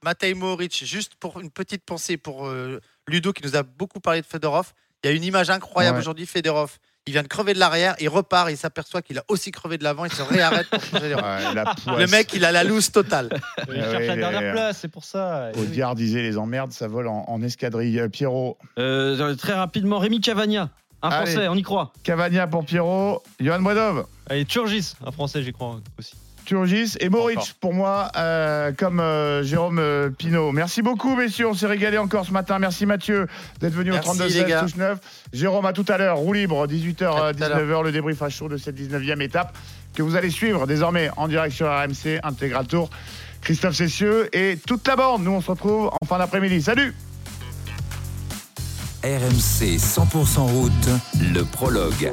Matej Moric, juste pour une petite pensée pour euh, Ludo qui nous a beaucoup parlé de Fedorov. Il y a une image incroyable Ouais. aujourd'hui, Fedorov. Il vient de crever de l'arrière, il repart, il s'aperçoit qu'il a aussi crevé de l'avant, il se réarrête pour changer les roues. Ouais, la Le mec, il a la loose totale. Il Ah cherche oui, la dernière place, c'est pour ça. Audiard disait les emmerdes, ça vole en, en escadrille. Euh, Pierrot, Euh, très rapidement, Rémi Cavagna. Un Allez. Français, on y croit. Cavagna pour Pierrot, Johan Bredov, Allez, Turgis, un français, j'y crois aussi. Turgis et Encore. pour moi, euh, comme euh, Jérôme euh, Pinault. Merci beaucoup, messieurs. On s'est régalé encore ce matin. Merci Mathieu d'être venu Merci, au 32 les 16 gars. touche 9. Jérôme, à tout à l'heure. Roue libre, 18h, À tout à 19h, le débrief à chaud de cette 19e étape que vous allez suivre désormais en direct sur RMC Intégral Tour. Christophe Cessieux et toute la bande. Nous, on se retrouve en fin d'après-midi. Salut RMC 100% route, le prologue.